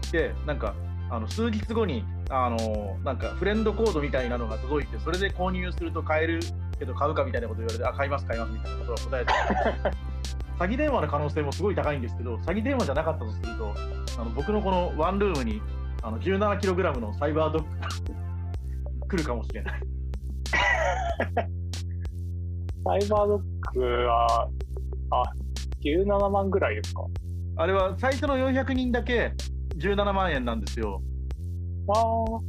言って、なんか、あの数日後に、あのなんかフレンドコードみたいなのが届いて、それで購入すると買えるけど買うかみたいなこと言われて、あ、買います、買いますみたいなことは答えて、詐欺電話の可能性もすごい高いんですけど、詐欺電話じゃなかったとすると、あの僕のこのワンルームにあの 17kg のサイバードッグが 来るかもしれない。サイバードッグは、あ、17万ぐらいですか？あれは最初の400人だけ17万円なんですよ。あ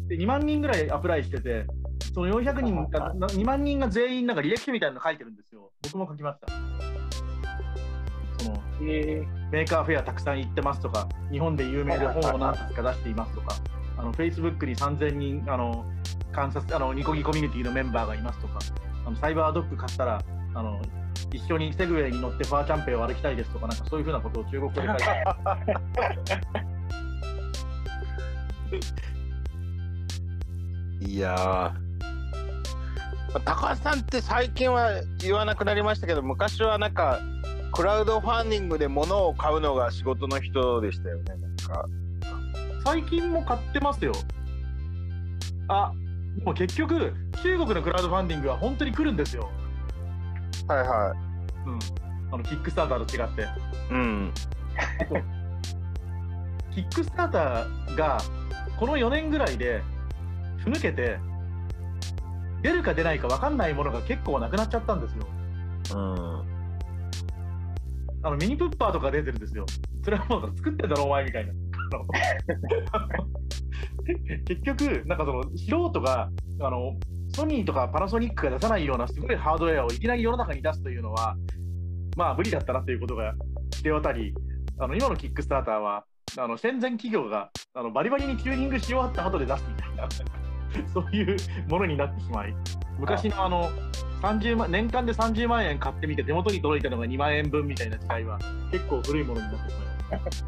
で2万人ぐらいアプライしてて、その400人が、な2万人が全員なんか履歴書みたいなの書いてるんですよ。僕も書きました。メーカーフェアたくさん行ってますとか、日本で有名で本を何冊か出していますとか、あの Facebook に3000人あの観察あのニコ技コミュニティのメンバーがいますとか、あのサイバードッグ買ったらあの一緒にセグウェイに乗って華強北を歩きたいですとか、なんかそういうふうなことを中国語で書いていや高橋さんって最近は言わなくなりましたけど昔はなんかクラウドファンディングで物を買うのが仕事の人でしたよねなんか最近も買ってますよ。あでも結局、中国のクラウドファンディングは本当に来るんですよ。はいはうん、あのキックスターターと違って。いうんキックスターターがこの4年ぐらいでふぬけて出るか出ないか分かんないものが結構なくなっちゃったんですよ。うんあのミニプッパーとか出てるんですよ。それはもう作ってんだろお前みたいな。結局、なんかその素人があのソニーとかパナソニックが出さないようなすごいハードウェアをいきなり世の中に出すというのは、まあ無理だったなということが知れ渡り、あの今のキックスターターはあの戦前企業があのバリバリにチューニングし終わった後で出すみたいな、そういうものになってしまい、昔のあの30万年間で30万円買ってみて手元に届いたのが2万円分みたいな時代は結構古いものになってしまいます。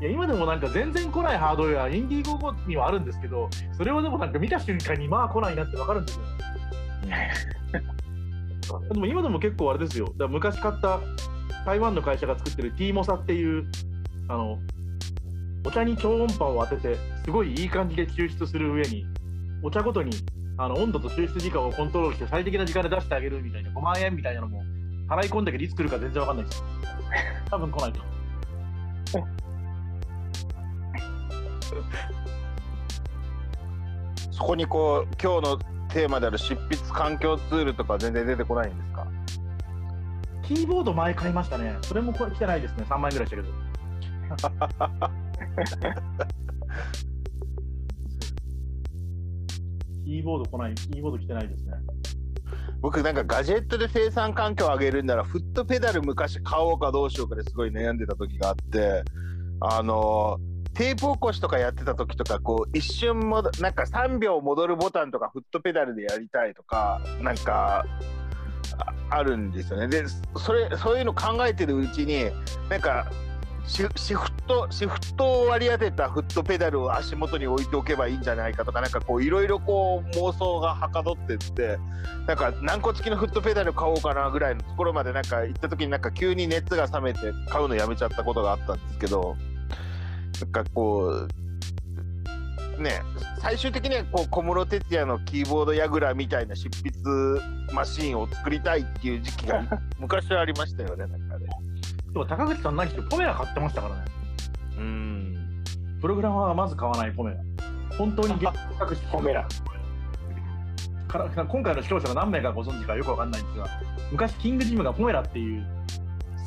いや今でもなんか全然来ないハードウェア、インディーゴにはあるんですけど、それをでもなんか見た瞬間にまあ来ないなって分かるんですよ。でも今でも結構あれですよ。だから昔買った台湾の会社が作ってる T モサっていう、あの、お茶に超音波を当てて、すごいいい感じで抽出する上に、お茶ごとにあの温度と抽出時間をコントロールして最適な時間で出してあげるみたいな5万円みたいなのも払い込んだけどいつ来るか全然わかんないです。多分来ないと。そこにこう今日のテーマである執筆環境ツールとか全然出てこないんですか？キーボード前買いましたね。それもこれ来てないですね。3万円ぐらいしたけど。キーボード来ない、キーボード来てないですね。僕なんかガジェットで生産環境を上げるんならフットペダル昔買おうかどうしようかですごい悩んでた時があってあのテープ起こしとかやってた時とかこう一瞬もなんか3秒戻るボタンとかフットペダルでやりたいとかなんかあるんですよねでそれそういうの考えてるうちになんかシフトシフトを割り当てたフットペダルを足元に置いておけばいいんじゃないかとかなんかこういろいろこう妄想がはかどってってなんか何個付きのフットペダル買おうかなぐらいのところまでなんか行った時になんか急に熱が冷めて買うのやめちゃったことがあったんですけどなんかこうね最終的にはこう小室哲哉のキーボードやぐらみたいな執筆マシーンを作りたいっていう時期が昔はありましたよね。高口さん何しろポメラ買ってましたからね。うんプログラマーはまず買わないポメラ。本当に原高口ポメラ。から今回の視聴者が何名かご存知かよくわかんないんですが、昔キングジムがポメラっていう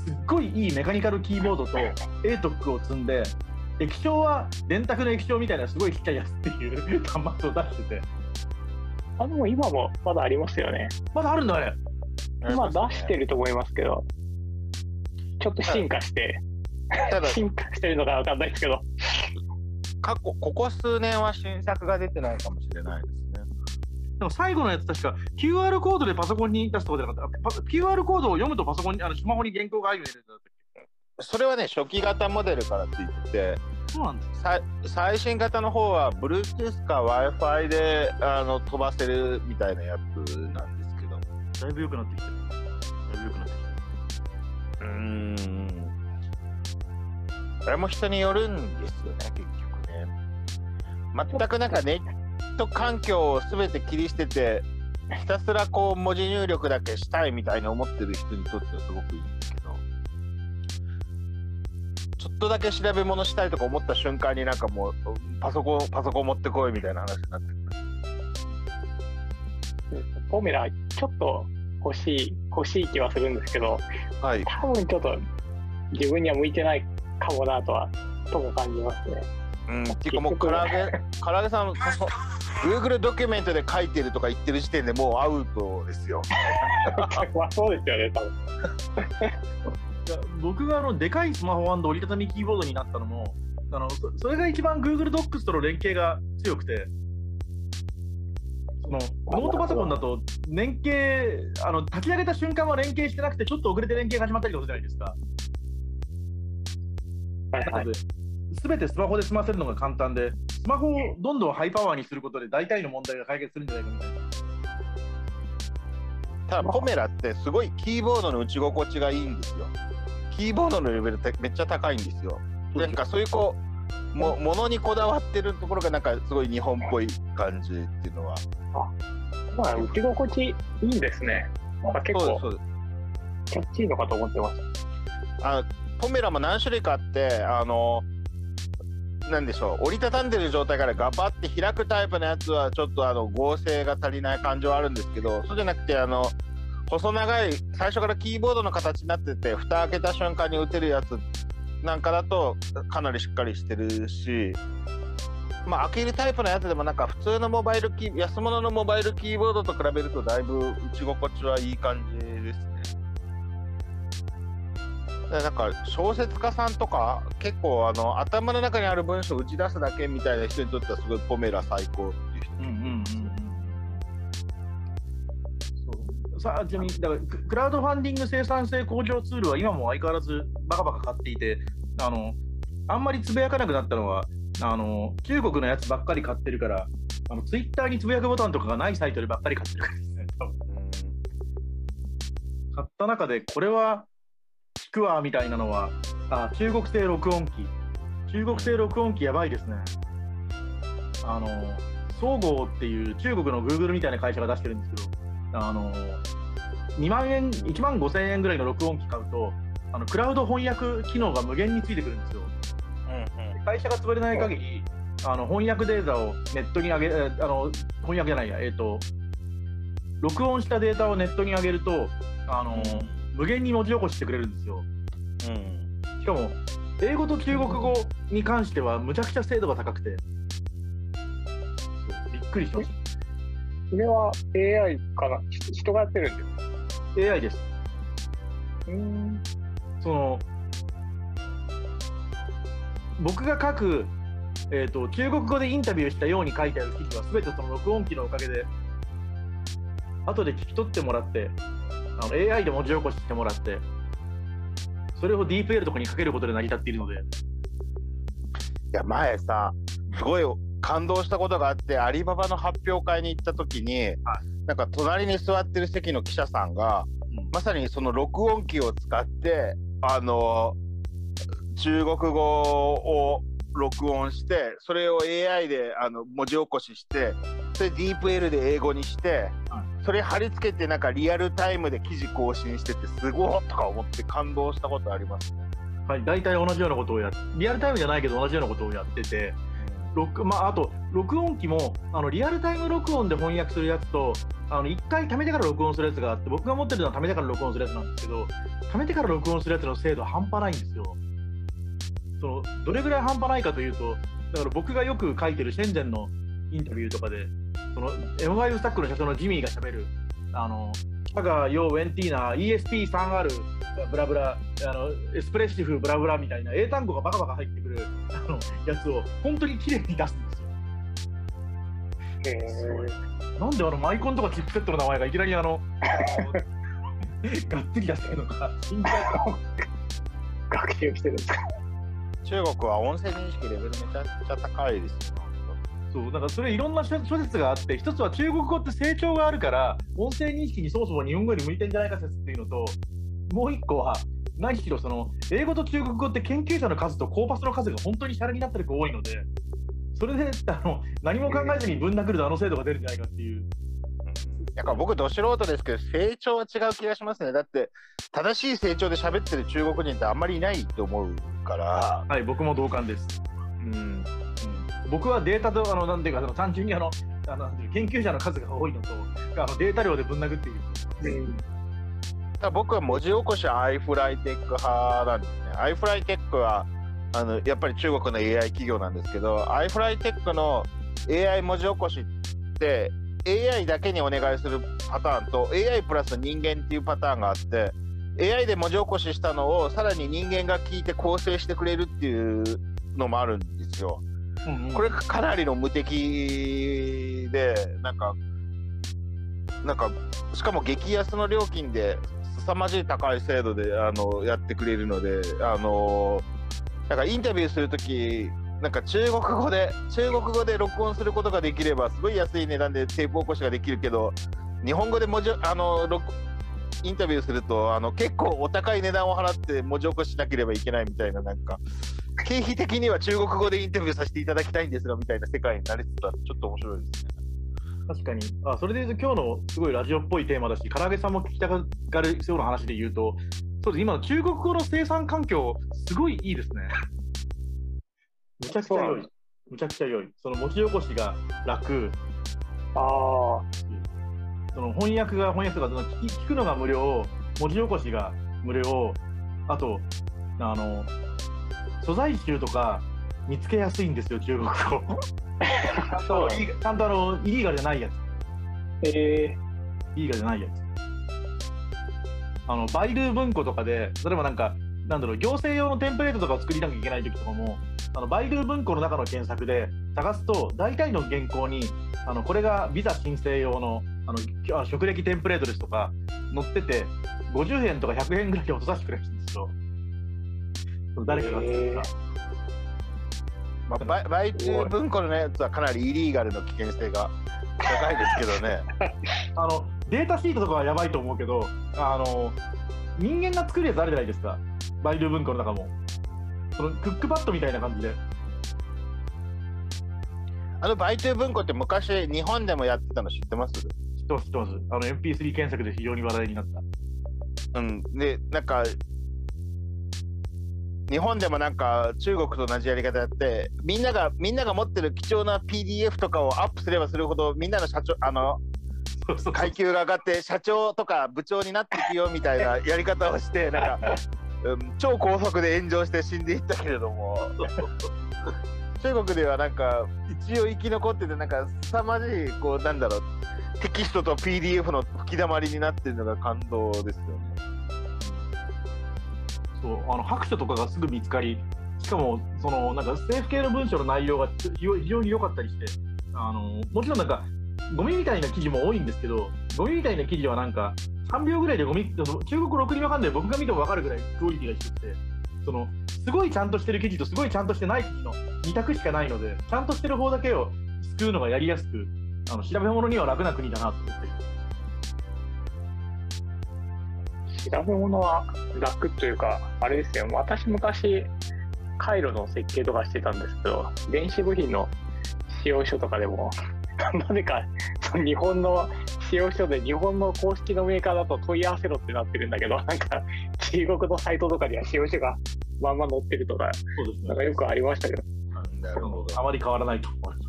すっごいいいメカニカルキーボードと ATOC を積んで、液晶は電卓の液晶みたいなすごいちっちゃいやつっていう端末を出してて、あでも今もまだありますよね。まだあるんだあれ。今出してると思いますけど、ちょっと進化して、ただ進化してるのかわかんないですけど、過去ここ数年は新作が出てないかもしれないですね。でも最後のやつ確か QR コードでパソコンに出すとかじゃなかった。パ QR コードを読むとパソコンにあのスマホに原稿が入るやつだったっけ？それはね初期型モデルからついてて。そうなんですさ最新型の方は Bluetooth か Wi-Fi であの飛ばせるみたいなやつなんですけど。だいぶ良くなってきてるうん。これも人によるんですよね結局ね。全くなんかネット環境を全て切り捨ててひたすらこう文字入力だけしたいみたいに思ってる人にとってはすごくいいんですけど。ちょっとだけ調べ物したいとか思った瞬間になんかもうパソコンパソコン持ってこいみたいな話になってくる。ポメラちょっと欲しい、欲しい気はするんですけど、はい多分ちょっと自分には向いてないかもなとは、とも感じますね。うん、っていうかもう唐揚げ 唐揚げさんそ Google ドキュメントで書いてるとか言ってる時点でもうアウトですよ。まあそうですよね、多分。僕があのでかいスマホ折りたたみキーボードになったのもあのそそれが一番 Google Docs との連携が強くてそのノートパソコンだと連携あの炊き上げた瞬間は連携してなくてちょっと遅れて連携が始まったりとかじゃないですか。はいはないので、全てスマホで済ませるのが簡単で、スマホをどんどんハイパワーにすることで大体の問題が解決するんじゃないかみたいな。ただポメラってすごいキーボードの打ち心地がいいんですよ。キーボードのレベルってめっちゃ高いんですよ。なんかそういうこうもものにこだわってるところがなんかすごい日本っぽい感じっていうのは。まあ、打ち心地いいんですね。まあ、結構キャッチーのかと思ってます。あのポメラも何種類かあってあのなんでしょう折りたたんでる状態からガバって開くタイプのやつはちょっとあの合成が足りない感じはあるんですけどそうじゃなくてあの細長い最初からキーボードの形になってて蓋開けた瞬間に打てるやつなんかだとかなりしっかりしてるしまあ開けるタイプのやつでもなんか普通のモバイルキー安物のモバイルキーボードと比べるとだいぶ打ち心地はいい感じですね。でなんか小説家さんとか結構あの頭の中にある文章を打ち出すだけみたいな人にとってはすごいポメラ最高っていう人うんうんうんさあちなみにだからククラウドファンディング生産性向上ツールは今も相変わらずバカバカ買っていてあのあんまりつぶやかなくなったのはあの中国のやつばっかり買ってるからあのツイッターにつぶやくボタンとかがないサイトでばっかり買ってるからですね。多分買った中でこれは聞くわみたいなのはあ中国製録音機。中国製録音機やばいですね。あの総合っていう中国の Google みたいな会社が出してるんですけどあの2万円1万5千円ぐらいの録音機買うとあのクラウド翻訳機能が無限についてくるんですよ。会社が潰れない限りあの翻訳データをネットに上げえあの翻訳じゃないやえっ、と録音したデータをネットに上げるとあの、無限に文字起こししてくれるんですよ。しかも英語と中国語に関してはむちゃくちゃ精度が高くて。びっくりしましそれは AI かな？ひ人がやってるんですた AI ですうーん。その僕が書く、えー、と中国語でインタビューしたように書いてある記事は全てその録音機のおかげで後で聞き取ってもらってあの AI で文字起こししてもらってそれを DeepL とかにかけることで成り立っているので。いや前さすごい感動したことがあってアリババの発表会に行った時に、なんか隣に座ってる席の記者さんが、うん。まさにその録音機を使ってあの中国語を録音してそれを AI であの文字起こししてそれ DeepL で英語にして、はそれ貼り付けてなんかリアルタイムで記事更新しててすごいとか思って感動したことありますね。はい、大体同じようなことをやっリアルタイムじゃないけど同じようなことをやってて、録まあ、あと録音機もあのリアルタイム録音で翻訳するやつとあの1回貯めてから録音するやつがあって僕が持ってるのは貯めてから録音するやつなんですけど貯めてから録音するやつの精度は半端ないんですよ。そのどれぐらい半端ないかというとだから僕がよく書いてるシェンジェンのインタビューとかでその M5 スタックの社長のジミーがしゃべるあのシャガー、ヨー、ウェンティーナ、ESP3R、ブラブラ、あのエスプレッシフ、ブラブラみたいな英単語がバカバカ入ってくるあのやつを本当に綺麗に出すんですよ。えなんであのマイコンとかチップセットの名前がいきなりあの、がっつり出してるのか、信じられない学習してるんですか？中国は音声認識レベルめちゃくちゃ高いですよ。そうなんかそれいろんな諸諸説があって一つは中国語って成長があるから音声認識にそもそも日本語より向いてんじゃないか説っていうのともう一個は何しろその英語と中国語って研究者の数とコーパスの数が本当にシャレになってる子多いのでそれであの何も考えずにぶん殴るとあの精度が出るんじゃないかっていう。なんか僕、ど素人ですけど、成長は違う気がしますね。だって、正しい成長で喋ってる中国人ってあんまりいないと思うから、はい僕も同感です、うん、うん、僕はデータとあのなんていうかその単純にあのあの研究者の数が多いのとあのデータ量でぶん殴っているうん僕は文字起こしは iFlyTech 派なんですね。iFlyTech はあのやっぱり中国の AI 企業なんですけど、iFlyTech の AI 文字起こしって AI だけにお願いするパターンと AI プラス人間っていうパターンがあって、AI で文字起こししたのをさらに人間が聞いて構成してくれるっていうのもあるんですよ。うんうん。これかなりの無敵で、なんか、なんか、しかも激安の料金で、凄まじい高い精度であのやってくれるので、あのなんかインタビューするとき、なんか中国語で、中国語で録音することができれば、すごい安い値段でテープ起こしができるけど、日本語で文字あの録インタビューするとあの結構お高い値段を払って文字起こししなければいけないみたいななんか経費的には中国語でインタビューさせていただきたいんですがみたいな世界になりつつあってちょっと面白いですね。確かに。あそれで言うと今日のすごいラジオっぽいテーマだし唐揚げさんも聞きたがるような話で言うとそうです今の中国語の生産環境すごいいいですね。むちゃくちゃ良い。むちゃくちゃ良い。その文字起こしが楽。ああ、その翻訳が翻訳とかその聞き聞くのが無料文字起こしが無料あとあの素材集とか見つけやすいんですよ中国語。そう ちゃんとあのイリーガルじゃないやつ。え。いいがじゃないやつ。あの、バイドゥ文庫とかで、例えばなんか、なんだろう、行政用のテンプレートとかを作りなきゃいけない時とかも、あの、バイドゥ文庫の中の検索で探すと、大体の原稿に、あの、これがビザ申請用の、あの、職歴テンプレートですとか、載ってて、50円とか100円ぐらいで落とさせてくれるんですよ。誰かが作った。まあ、バイバイトゥ文庫のやつはかなりイリーガルの危険性が高いですけどね。あのデータシートとかはやばいと思うけど、あの人間が作るやつあるじゃないですか、バイドゥ文庫の中も。そのクックパッドみたいな感じで。あのバイトゥ文庫って昔日本でもやってたの知ってます？知ってます、知ってます。あの MP3 検索で非常に話題になった。うん。で、なんか、日本でもなんか中国と同じやり方やって、みんなが、みんなが持ってる貴重な PDF とかをアップすればするほど、みんなの社長、あの、階級が上がって社長とか部長になっていくよみたいなやり方をしてなんか、うん、超高速で炎上して死んでいったけれども 中国ではなんか一応生き残っててなんか凄まじいこうなんだろうテキストと PDF の吹きだまりになってるのが感動ですよね。そうあの白書とかがすぐ見つかり、しかもそのなんか政府系の文書の内容が非常に良かったりして、あのもちろんなんかゴミみたいな記事も多いんですけど、ゴミみたいな記事はなんか3秒ぐらいでゴミ、中国語ろくにわかんない僕が見てもわかるぐらいクオリティが低くて、そのすごいちゃんとしてる記事とすごいちゃんとしてない記事の2択しかないので、ちゃんとしてる方だけを救うのがやりやすく、あの調べ物には楽な国だなと思ってる。調べ物は楽というか、あれですよ、私昔、回路の設計とかしてたんですけど、電子部品の使用書とかでも、なぜか日本の使用書で日本の公式のメーカーだと問い合わせろってなってるんだけど、なんか中国のサイトとかには使用書がまんま載ってるとか、そうですなんかよくありましたけど、なるほどあまり変わらないと思。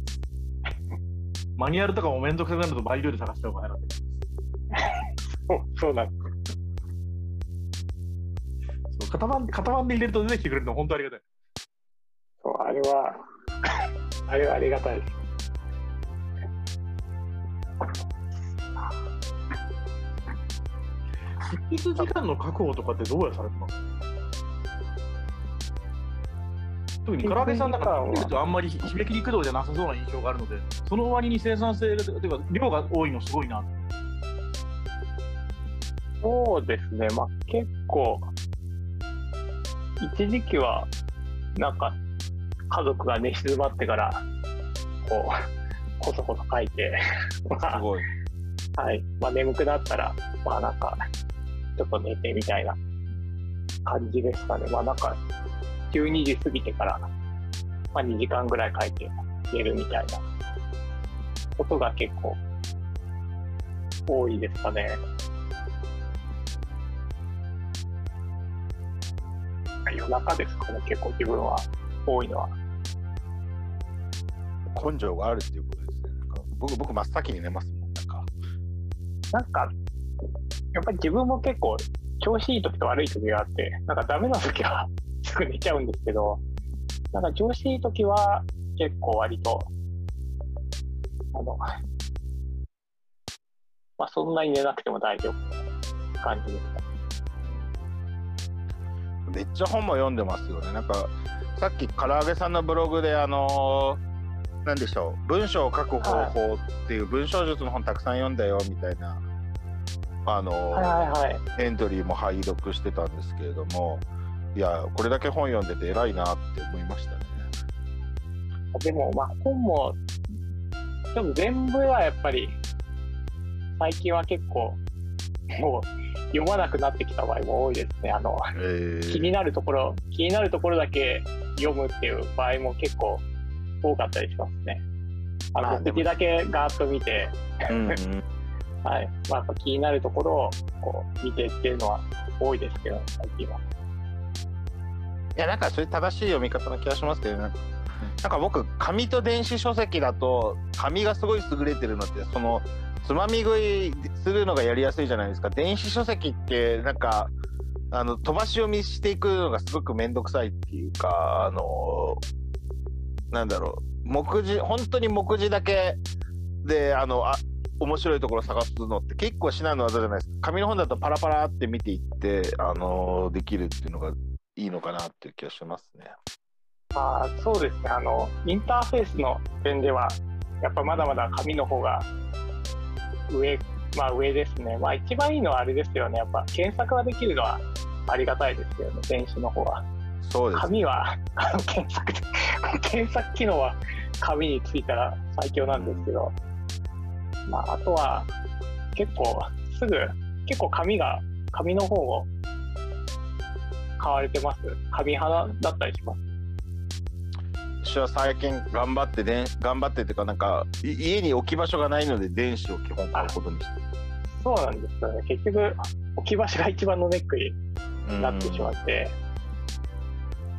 マニュアルとかもめんどくさくなるとバイドゥで探した方が早かったりそうそうなんです。そう型番型番で入れると出てきてくれるの本当ありがたい。そうあれは、あれはありがたいです。執筆時間の確保とかってどうやされてます？特に唐揚げさんだから見るとあんまり締め切り駆動じゃなさそうな印象があるので、その割に生産性というか量が多いのすごいな。そうですね、まあ結構、一時期は、なんか、家族が寝静まってから、こう、こそこそ書いて、ますあ、ごいはい、まあ眠くなったら、まあなんか、ちょっと寝てみたいな感じでしたね。まあなんか、12時過ぎてから、まあ2時間ぐらい書いて寝るみたいなことが結構多いですかね。夜中ですかね、結構自分は多いのは。根性があるっていうことですねなんか僕僕真っ先に寝ますもんなんかなんか、やっぱり自分も結構、調子いい時と悪い時があって、なんかダメな時はすぐ寝ちゃうんですけど、なんか調子いい時は結構割と、あの、まあそんなに寝なくても大丈夫な感じですか。めっちゃ本も読んでますよねなんかさっき唐揚げさんのブログであのーなんでしょう文章を書く方法っていう文章術の本たくさん読んだよみたいなあのーはいはいはい。エントリーも拝読してたんですけれどもいやこれだけ本読んでて偉いなって思いましたねでもまあ本も、でも全部はやっぱり、最近は結構、もう読まなくなってきた場合も多いですね。あの、えー気になるところ、気になるところだけ読むっていう場合も結構多かったりしますね。あの、目次だけガーッと見て、うんうん はい。まあ、気になるところをこう見てっていうのは多いですけど、最近は。いやなんかそれ正しい読み方な気がしますけどね。なんか僕紙と電子書籍だと紙がすごい優れてるのってそのつまみ食いするのがやりやすいじゃないですか。電子書籍ってなんかあの飛ばし読みしていくのがすごく面倒くさいっていうかあのなんだろう。目次本当に目次だけであのあ面白いところ探すのって結構至難の技じゃないですか。紙の本だとパラパラって見ていってあのできるっていうのがいいのかなっていう気がしますね。あーそうですね。あの、インターフェースの点では、やっぱまだまだ紙の方が上、まあ上ですね。まあ一番いいのはあれですよね。やっぱ検索ができるのはありがたいですよね。電子の方は。そうですね紙は、あの検索で、検索機能は紙についたら最強なんですけど、まああとは結構すぐ、結構紙が、紙の方を買われてます。紙派だったりします。私は最近頑張ってで頑張ってっていうかなんかい家に置き場所がないので電子を基本買うことにしてそうなんですよね。結局、置き場所が一番のネックにるなってしまって、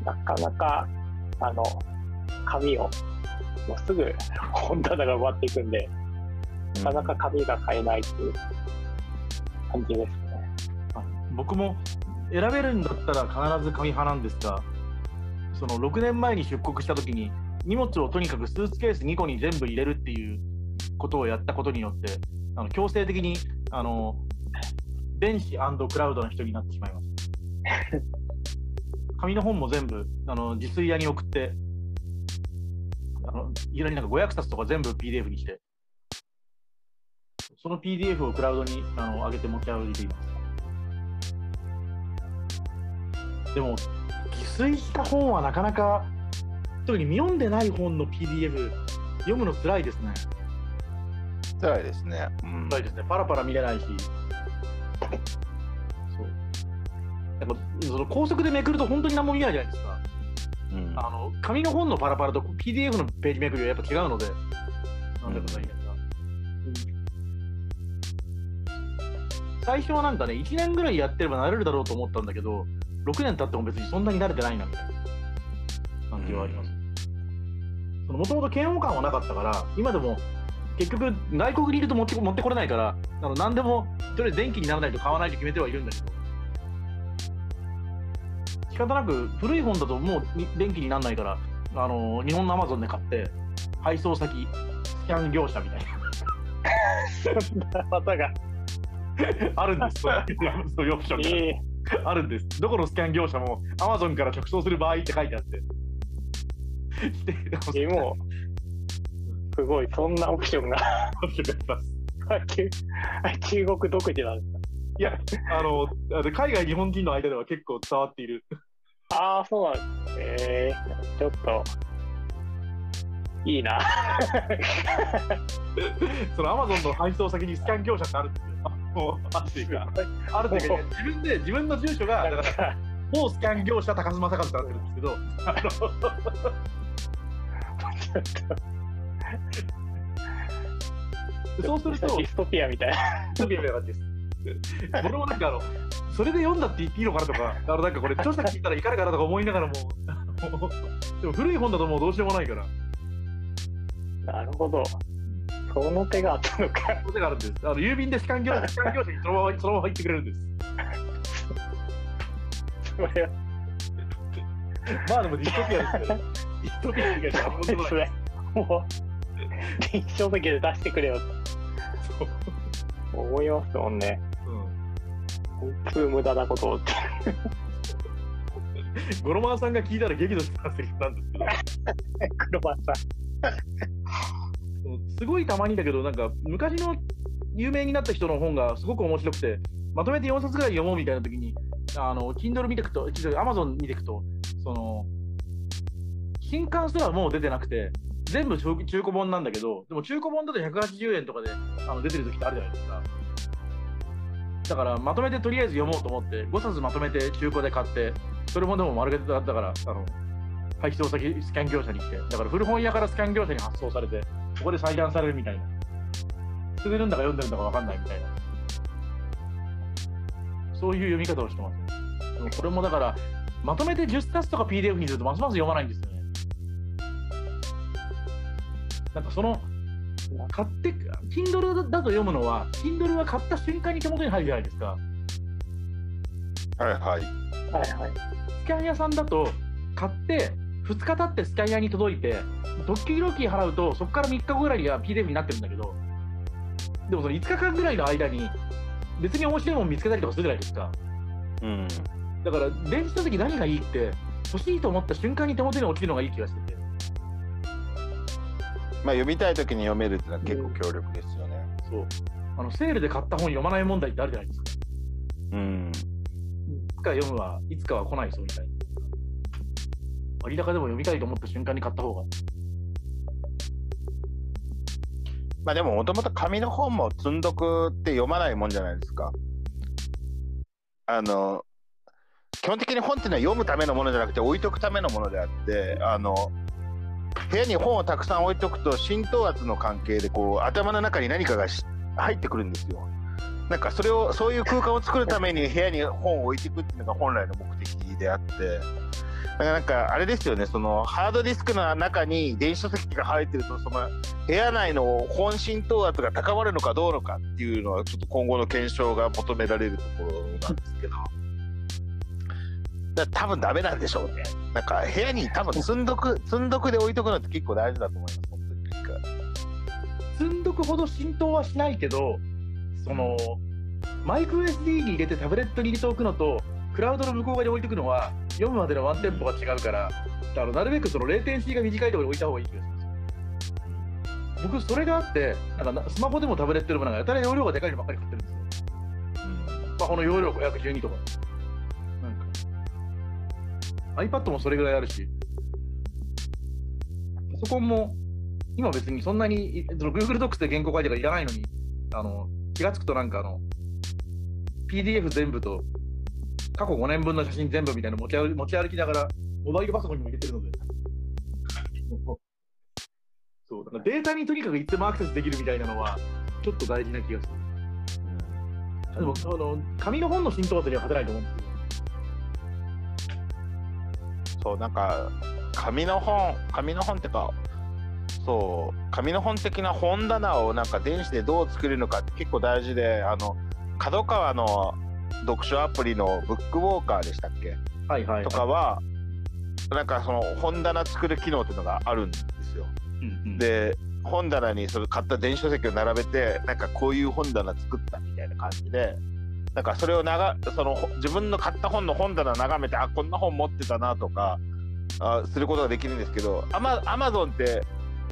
なかなか、あの、紙を、もうすぐ本棚が埋まっていくんで、なかなか紙が買えないっていう感じですね。僕も選べるんだったら必ず紙派なんですが、その6年前に出国した時に荷物をとにかくスーツケース2個に全部入れるっていうことをやったことによって、あの強制的にあの電子クラウドの人になってしまいました。紙の本も全部あの自炊屋に送って、あのいきなりなんか500冊とか全部 PDF にして、その PDF をクラウドにあの上げて持ち歩いています。でも、寄水した本はなかなか、特に読んでない本の PDF、読むの辛いですね。辛いですね。うん辛いですね。パラパラ見れないし。そう。やっぱその高速でめくると本当に何も見えないじゃないですか。うんあの紙の本のパラパラと PDF のページめくりはやっぱ違うので、なんでもないんだけど、最初はなんかね、1年ぐらいやってれば慣れるだろうと思ったんだけど、6年経っても別にそんなに慣れてないなみたいな感じはあります。もともと嫌悪感はなかったから、今でも結局、外国にいると持って持ってこれないから、あの何でもとりあえず電気にならないと買わないと決めてはいるんだけど、仕方なく古い本だともうに電気にならないから、あの日本のアマゾンで買って、配送先、スキャン業者みたい そんな技が。な、あるんです、そういうオプションが。ええ あるんです。どこのスキャン業者も Amazon から直送する場合って書いてあって。ででも、すごい、そんなオプションがオプションがあります中中国独自なんですか？いや、あの、海外、日本人の間では結構伝わっている。ああ、そうなんです。ええちょっと、いいな。その Amazon の配送先にスキャン業者ってあるんですよ。もう、あるっていうか、あるっていうか、自分で、自分の住所が、だから、か某スキャン業者高須正和ってなってるんですけど、あのそうすると、ディストピアみたいな。スピアみたいな感じです。俺もなんかあの、それで読んだって言っていいのかなとか、あのなんかこれ、著者聞いたらいかがかなとか思いながらも、もうでも古い本だともうどうしようもないから、なるほど。その手があったのか。そういう手があるんです。あの郵便でスキャン業者スキャン業者にそのままそのまま行ってくれるんです。それは、まあでもディストピアですけど、ディストピア以外には何もない もう、電子書籍で出してくれよそうと思いますもんね。うん本当無駄なことをって。ゴロマーさんが聞いたら激怒したんですけど、黒羽さん。すごいたまにだけど、なんか昔の有名になった人の本がすごく面白くて、まとめて4冊ぐらい読もうみたいな時に、あの Kindle 見てくと、ちょっと Amazon 見てくと、その新刊すらもう出てなくて、全部中古本なんだけど、でも中古本だと180円とかであの出てる時ってあるじゃないですか。だからまとめてとりあえず読もうと思って、5冊まとめて中古で買って、それもでも丸がだったから、あの配送先スキャン業者に来て、だから古本屋からスキャン業者に発送されて、ここで裁断されるみたいな。捨ててるんだか読んでるんだか分かんないみたいな。そういう読み方をしてますね。でもこれもだから、まとめて10冊とか PDF にするとますます読まないんですよね。なんかその、買って、Kindle だと読むのは、Kindle は買った瞬間に手元に入るじゃないですか。はいはい。はいはい。スキャン屋さんだと、買って、2日経ってスキャン屋に届いて、特急料金払うと、そこから3日後ぐらいには PDF になってるんだけど、でもその5日間ぐらいの間に、別に面白いもの見つけたりとかするじゃないですか。うん。だから、電子書籍何がいいって、欲しいと思った瞬間に手元に落ちるのがいい気がしてて。まあ読みたい時に読めるっていうのは結構強力ですよね。そう。あの、セールで買った本読まない問題ってあるじゃないですか。うん。いつか読むわ、いつかは来ないぞみたいな。割高でも読みたいと思った瞬間に買った方が。まあでももともと紙の本も積んどくって読まないもんじゃないですか。あの基本的に本っていうのは読むためのものじゃなくて置いとくためのものであってあの部屋に本をたくさん置いとくと浸透圧の関係でこう頭の中に何かが入ってくるんですよ。なんかそれをそういう空間を作るために部屋に本を置いていくっていうのが本来の目的であってなんかあれですよねそのハードディスクの中に電子書籍が入ってるとその部屋内の本浸透圧が高まるのかどうのかっていうのはちょっと今後の検証が求められるところなんですけど。だ多分ダメなんでしょうね。なんか部屋に多分積んどく積んどくで置いとくのって結構大事だと思います本当に積んどくほど浸透はしないけど、その、マイクロ SD に入れてタブレットに入れておくのと、クラウドの向こう側に置いておくのは、読むまでのワンテンポが違うから、あのなるべくそのレーテンシーが短いところに置いた方がいい気がします。僕それがあってなんかなスマホでもタブレットでもなんかやたら容量がでかいのばっかり買ってるんですよ。スマホの容量512とか。なんか。iPad もそれぐらいあるし。パソコンも今別にそんなにいその Google Docs で原稿書いてからいらないのにあの気がつくとなんかあの PDF 全部と過去5年分の写真全部みたいなの持ち歩持ち歩きながらモバイルパソコンにも入れてるので。そうだからデータにとにかくいつでもアクセスできるみたいなのはちょっと大事な気がする。でもあの紙の本の浸透圧には勝てないと思うんです。けどそうなんか紙の本紙の本ってかそう紙の本的な本棚をなんか電子でどう作れるのかって結構大事であの角川の読書アプリのブックウォーカーでしたっけ？はいはい、はい、とかはなんかその本棚作る機能っていうのがあるんですよ。うんうん、で本棚にそれ買った電子書籍を並べてなんかこういう本棚作ったみたいな感じでなんかそれをながそのほ自分の買った本の本棚眺めてあこんな本持ってたなとかあすることができるんですけどアマアマゾンって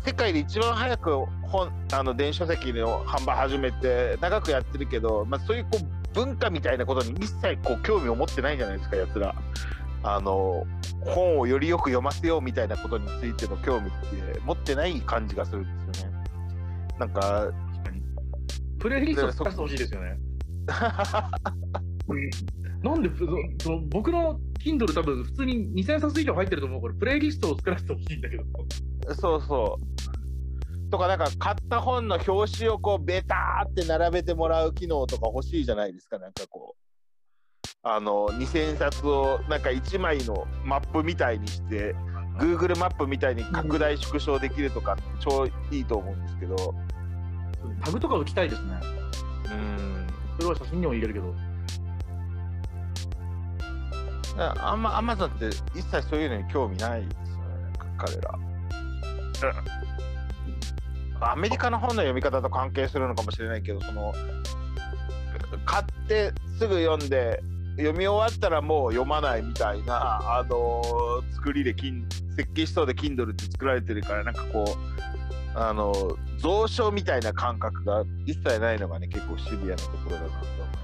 世界で一番早く本あの電子書籍の販売始めて長くやってるけど、まあ、そういうこう文化みたいなことに一切こう興味を持ってないじゃないですかやつら。あの本をよりよく読ませようみたいなことについての興味って持ってない感じがするんですよね。なんかプレイリストを作ってほしいですよね。なんでそその僕の Kindle 多分普通に2000冊以上入ってると思うからプレイリストを作らせてほしいんだけど。そうそう。とかなんか買った本の表紙をこうベターって並べてもらう機能とか欲しいじゃないですかなんかこうあの2000冊をなんか1枚のマップみたいにして Google マップみたいに拡大縮小できるとか超いいと思うんですけどタグとか打ちたいですね。うんそれは写真にも入れるけど。あんま Amazon って一切そういうのに興味ないですよね彼ら。アメリカの本の読み方と関係するのかもしれないけどその買ってすぐ読んで読み終わったらもう読まないみたいな、あのー作りで設計思想で Kindle って作られてるからなんかこうあの蔵書みたいな感覚が一切ないのがね結構シビアなところだなと思います。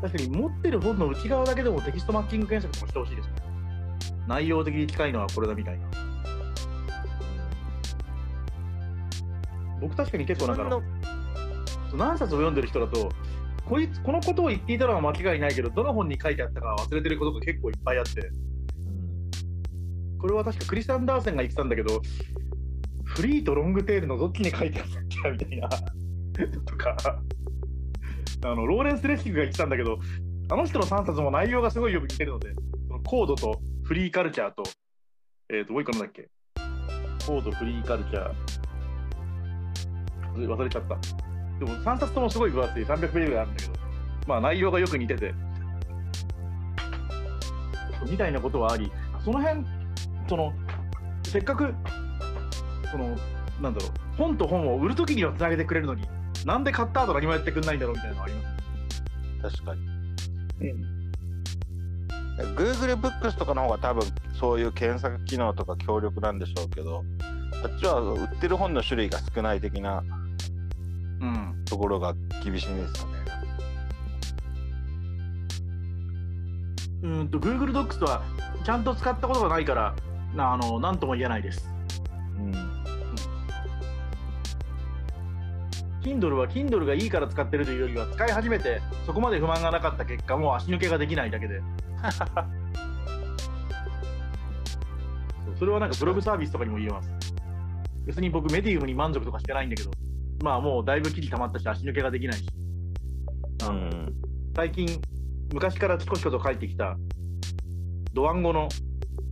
確かに持ってる本の内側だけでもテキストマッチング検索とかしてほしいですね。内容的に近いのはこれだみたいな。僕確かに結構なんか何冊を読んでる人だとこいつこのことを言っていたのは間違いないけどどの本に書いてあったか忘れてることが結構いっぱいあって。これは確かクリス・アンダーセンが言ってたんだけどフリーとロングテールのどっちに書いてあったっけみたいなとか。あのローレンス・レッシングが言ってたんだけどあの人の3冊も内容がすごいよく似てるのでそのコードとフリーカルチャーとえっ、ともう一個なんだっけ？コードフリーカルチャー忘れちゃったでも3冊ともすごい分厚い300ページぐらいあるんだけど、まあ内容がよく似てて、みたいなことはあり、その辺、その、せっかく、その、なんだろう、本と本を売るときにはつなげてくれるのに、なんで買った後何もやってくんないんだろうみたいなのあります。確かに。うん、Google ブックスとかの方が多分そういう検索機能とか強力なんでしょうけど、あっちは売ってる本の種類が少ない的なうん。ところが厳しいんですかね。うんと、Google Docs はちゃんと使ったことがないから、なあの、なんとも言えないです。うん。Kindle は Kindle がいいから使ってるというよりは、使い始めて、そこまで不満がなかった結果、もう足抜けができないだけで。それはなんかブログサービスとかにも言えます。別に僕、メディウムに満足とかしてないんだけど、まあもうだいぶ記事溜まったし、足抜けができないし、あの最近、昔からチコチコと書いてきた、ドワンゴの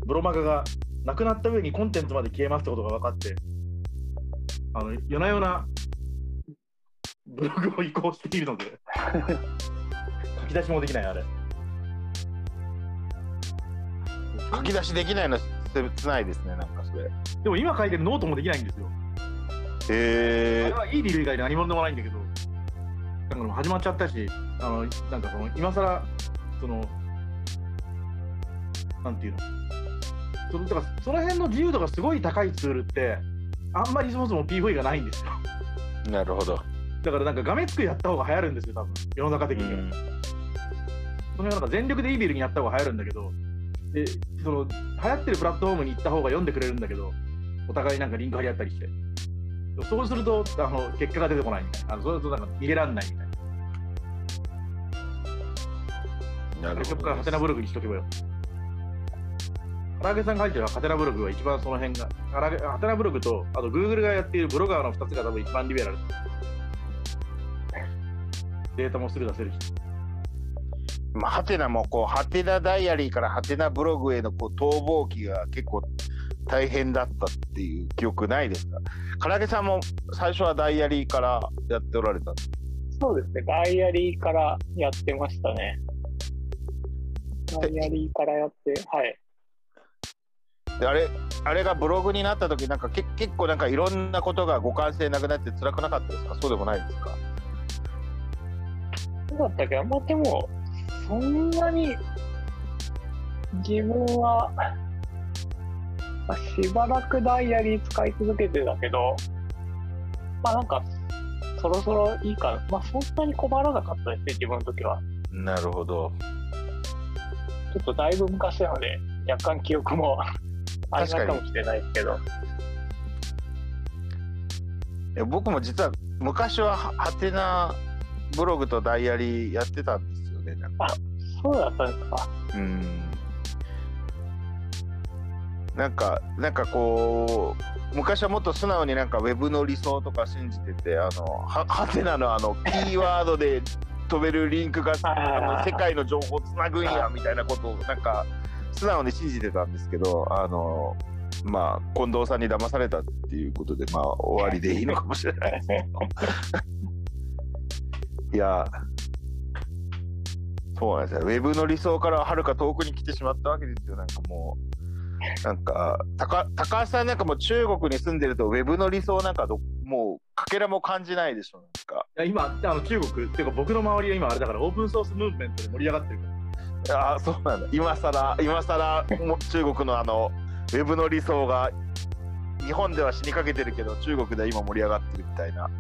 ブロマガがなくなった上にコンテンツまで消えますってことが分かって、あの夜な夜なブログを移行しているので、書き出しもできない、あれ。書き出しできないの切ないですね、なんかそれ。でも今書いてるノートもできないんですよ。あへえれはいい理由以外で何者でもないんだけど、なんか始まっちゃったし、あのなんかその今更その、なんていうの、そのだからその辺の自由度がすごい高いツールって、あんまりそもそも PV がないんですよ。なるほど。だからなんか画面作りやった方が流行るんですよ、多分世の中的には。うんそのなんか全力でイービルにやった方が流行るんだけど、で、その流行ってるプラットフォームに行った方が読んでくれるんだけど、お互いなんかリンク貼り合ったりして。そうすると、あの結果が出てこないみたいな。あのそうするとなんか逃げらんないみたいな。なるほそこからハテナど。ブログにしとけばよ。唐揚げさんが書いてるハテナブログは一番その辺が、ハテナブログと、あと Google がやっているブロガーの2つが多分一番リベラル。データもすぐ出せるし。まあ、ハテナもこう、ハテナダイアリーからハテナブログへのこう逃亡期が結構大変だったっていう記憶ないですか？唐揚げさんも最初はダイアリーからやっておられたそうですね、ダイアリーからやってましたね。ダイアリーからやって、はい。であれあれがブログになった時なんかけ結構なんかいろんなことが互換性なくなって辛くなかったですか？そうでもないですか？そうだったっけ？ど、まあでも、そんなに自分は、まあ、しばらくダイアリー使い続けてたけど、まあなんか、そろそろいいかな。まあそんなに困らなかったですね、自分の時は。なるほどちょっとだいぶ昔なので、若干記憶も あれ確かもしれないですけど。え僕も実は昔はハハテナブログとダイアリーやってたんですよねなんかそうだったんですか。うんなんかなんかこう昔はもっと素直になんかウェブの理想とか信じててあのは ハテナのあのキーワードで飛べるリンクがあの世界の情報をつなぐんやみたいなことをなんか素直に信じてたんですけどあのまあ近藤さんに騙されたっていうことでまあ終わりでいいのかもしれないですね。いやそうなんですよ。ウェブの理想からはるか遠くに来てしまったわけですよ。なんかもう、なんか、高高橋さんなんかもう中国に住んでると、ウェブの理想なんかどもう、かけらも感じないでしょ。なんか。いや今、あの中国っていうか僕の周りは今あれだからオープンソースムーブメントで盛り上がってるから。ああ、そうなんだ。今更、今更、もう中国のあの、ウェブの理想が、日本では死にかけてるけど、中国では今盛り上がってるみたいな。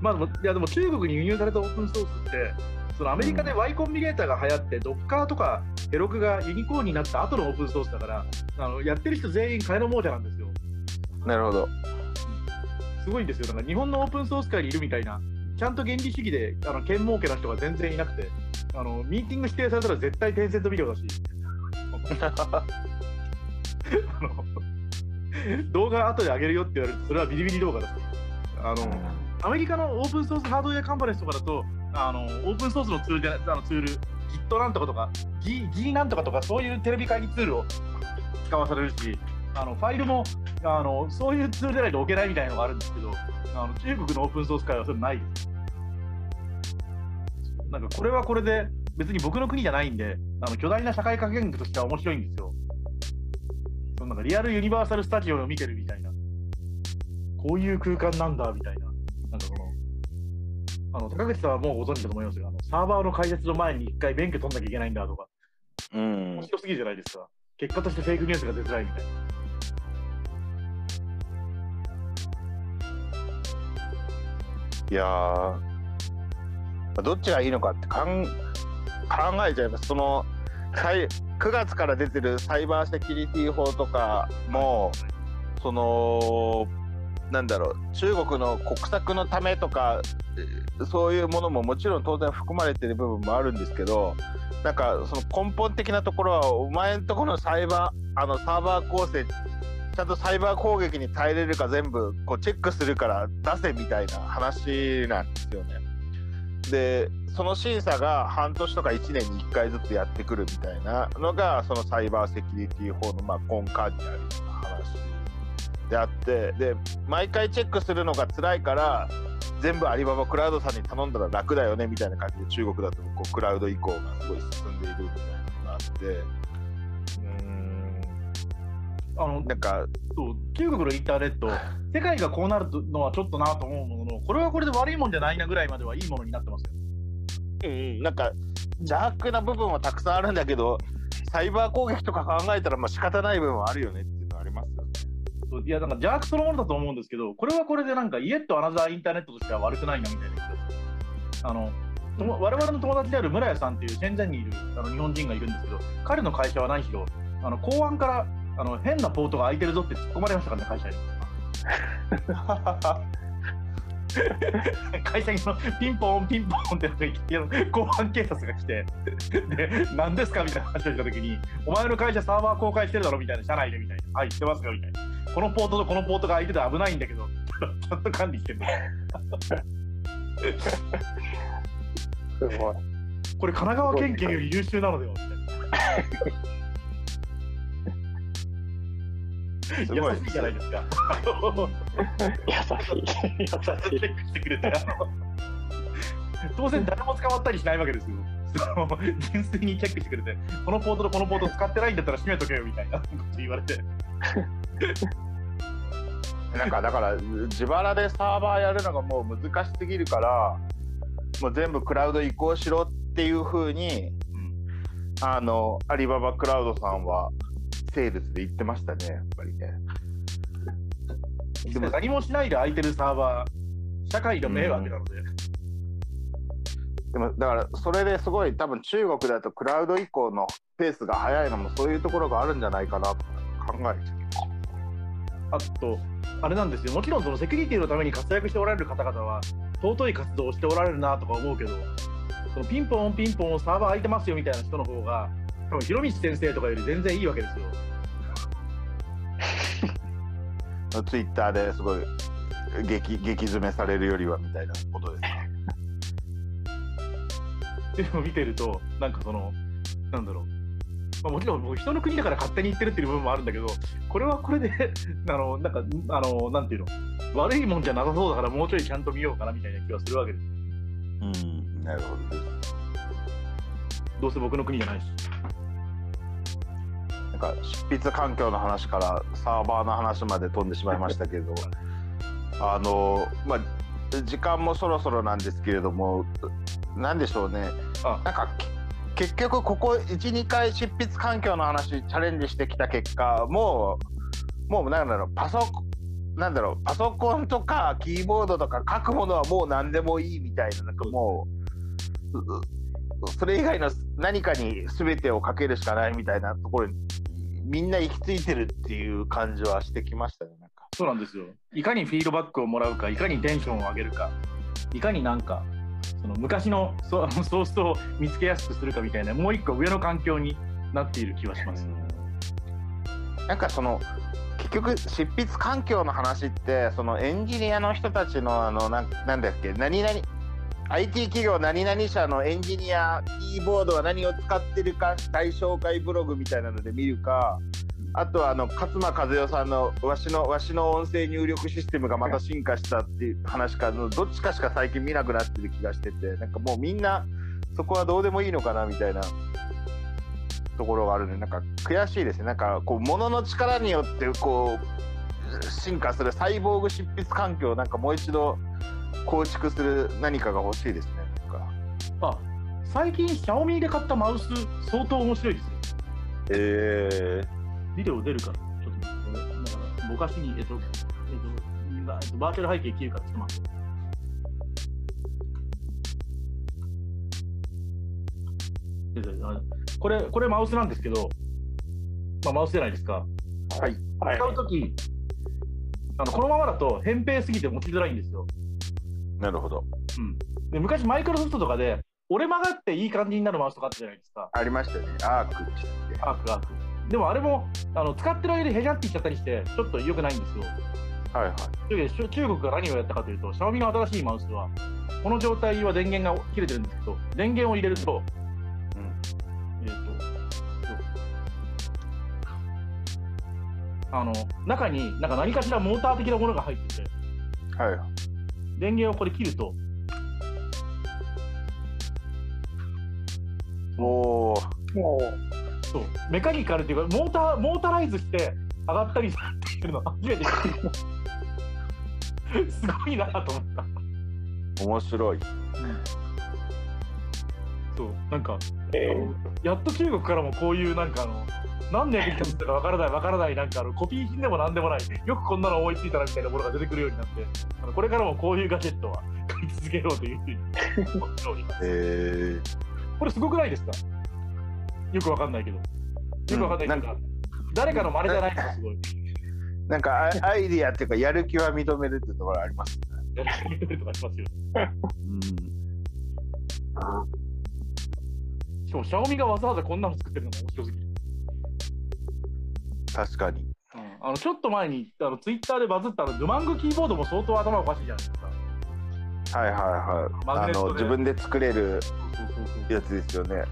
まあでも、いやでも中国に輸入されたオープンソースって、そのアメリカで Y コンビネーターが流行って、ドッカーとかヘロクがユニコーンになった後のオープンソースだから、あのやってる人全員金の亡者なんですよ。なるほど。すごいんですよ。なんか日本のオープンソース界にいるみたいな、ちゃんと原理主義であの剣儲けな人が全然いなくて、あのミーティング指定されたら絶対テンセントビデオだし、あの動画後で上げるよって言われると、それはビリビリ動画だし、あのアメリカのオープンソースハードウェアカンファレンスとかだと、あのオープンソースのツールであのツール、Git なんとかとか、G, G なんとかとか、そういうテレビ会議ツールを使わされるし、あのファイルもあのそういうツールでないと置けないみたいなのがあるんですけど、あの中国のオープンソース界はそれないです。なんかこれはこれで、別に僕の国じゃないんで、あの巨大な社会科見学としては面白いんですよ。そのなんかリアルユニバーサル・スタジオを見てるみたいな、こういう空間なんだみたいな、なんかこの、あの高口さんはもうご存知だと思いますが、あのサーバーの開設の前に一回免許取んなきゃいけないんだとか、うん面。白すぎるじゃないですか。結果としてフェイクニュースが出づらいみたいな。いやーどっちがいいのかってかん考えちゃいます。そのさい9月から出てるサイバーセキュリティ法とかも、そのなんだろう中国の国策のためとかそういうものももちろん当然含まれてる部分もあるんですけどなんかその根本的なところはお前んとこのサイバーあのサーバー構成ちゃんとサイバー攻撃に耐えれるか全部こうチェックするから出せみたいな話なんですよね。でその審査が半年とか1年に1回ずつやってくるみたいなのがそのサイバーセキュリティ法のまあ根幹にあるような話であってで毎回チェックするのが辛いから全部アリババクラウドさんに頼んだら楽だよねみたいな感じで中国だとこうクラウド移行がすごい進んでいるみたいなのがあって。うーん。あのなんかそう中国のインターネット、世界がこうなるのはちょっとなと思うものの、これはこれで悪いもんじゃないなぐらいまではいいものになってますよ。うんうん、なんか邪悪な部分はたくさんあるんだけどサイバー攻撃とか考えたらまあ仕方ない部分はあるよねっていやなんか邪悪そのものだと思うんですけど、これはこれでなんかイエットアナザーインターネットとしては悪くないなみたいな。あの我々の友達である村屋さんっていうシェンゼンにいるあの日本人がいるんですけど、彼の会社は何しろ、あの公安からあの変なポートが開いてるぞって突っ込まれましたからね、会社に。会社にそのピンポンピンポンって言って公安警察が来てで何ですかみたいな話をした時にお前の会社サーバー公開してるだろみたいな社内でみたいな。はいしてますよみたいな。このポートとこのポートが空いてて危ないんだけどちゃんと管理してるの。すごい。これ神奈川県警より優秀なのでは？みたいすごい。な優しいじゃないですか。優しい。優チェッしい。クしてくれて当然誰も捕まったりしないわけですよ。純粋にチェックしてくれてこのポートとこのポート使ってないんだったら閉めとけよみたいな こと言われて。なんかだから自腹でサーバーやるのがもう難しすぎるからもう全部クラウド移行しろっていうふうにあのアリババクラウドさんはセールスで言ってましたねやっぱりね。でも何もしないで空いてるサーバー社会が迷惑なので、でもだからそれですごい多分中国だとクラウド移行のペースが速いのもそういうところがあるんじゃないかなと考えてあとあれなんですよ。もちろんそのセキュリティのために活躍しておられる方々は尊い活動をしておられるなとか思うけどそのピンポンピンポンサーバー空いてますよみたいな人の方が多分広道先生とかより全然いいわけですよ。ツイッターですごい激激詰めされるよりはみたいなことですか？っていうのを見てるとなんかそのなんだろう、まあ、もちろん僕人の国だから勝手に言ってるっていう部分もあるんだけどこれはこれで あのなんかあのなんていうの？悪いもんじゃなさそうだからもうちょいちゃんと見ようかなみたいな気はするわけですうん、なるほどです。どうせ僕の国じゃないしなんか執筆環境の話からサーバーの話まで飛んでしまいましたけど あのまあ時間もそろそろなんですけれどもなんでしょうね。あ。なんかけ結局ここ12回執筆環境の話チャレンジしてきた結果もうもうなんだろうパソコンなんだろうパソコンとかキーボードとか書くものはもう何でもいいみたいななんかもうそれ以外の何かに全てをかけるしかないみたいなところにみんな行き着いてるっていう感じはしてきましたねなんか。そうなんですよ。いかにフィードバックをもらうかいかにテンションを上げるか。いかになんかその昔のソ ソースを見つけやすくするかみたいなもう一個上の環境になっている気はします、なんかその結局執筆環境の話ってそのエンジニアの人たちのあのなんなんだっけ何々 IT 企業何々社のエンジニアキーボードは何を使ってるか大紹介ブログみたいなので見るかあとはあの勝間和代さんのわしのわしの音声入力システムがまた進化したっていう話かのどっちかしか最近見なくなってる気がしててなんかもうみんなそこはどうでもいいのかなみたいなところがあるんでなんか悔しいですね。なんかこう物の力によってこう進化するサイボーグ執筆環境をなんかもう一度構築する何かが欲しいですねなんか。あ最近シャオミで買ったマウス相当面白いですよ。えビデオ出るからちょっと待ってこれだからぼかしにえっとえっとバえっとバーチャル背景切るからちょっと待って。これこれマウスなんですけど、まあ、マウスじゃないですか。はい。はい。使うときあのこのままだと扁平すぎて持ちづらいんですよなるほど。で昔マイクロソフトとかで折れ曲がっていい感じになるマウスとかあったじゃないですか。ありましたね。アークでしたっけアークアーク。でもあれもあの使ってる間でへじゃっていっちゃったりしてちょっと良くないんですよ。はいはい。というわけでし中国が何をやったかというとシャオミの新しいマウスはこの状態は電源が切れてるんですけど電源を入れると、えっ、とあの中になんか何かしらモーター的なものが入ってて。はいはい電源をこれ切ると。おおもそう。メカニカルっていうかモーターモータライズして上がったりするの。初めてすごいなと思った。面白い。そう。なんかう、えやっと中国からもこういうなんかあの何の役に立つかわからないわからない。なんかあのコピー品でもなんでもない。よくこんなの思いついたなみたいなものが出てくるようになってあのこれからもこういうガジェットは買い続けようというふうに思っております。えこれすごくないですかよくわかんないけどよくわかんない。けど、誰かの真似じゃないのがすごい。ー、なんかアアイディアっていうかやる気は認めるっていうところありますね。やり方とかしますよ。しかもシャオミがわざわざこんなの作ってるのが面白すぎる確かに。うんあのちょっと前にあのツイッターでバズったあのドゥマングキーボードも相当頭おかしいじゃないですか。はいはいはい。あの自分で作れるやつですよね。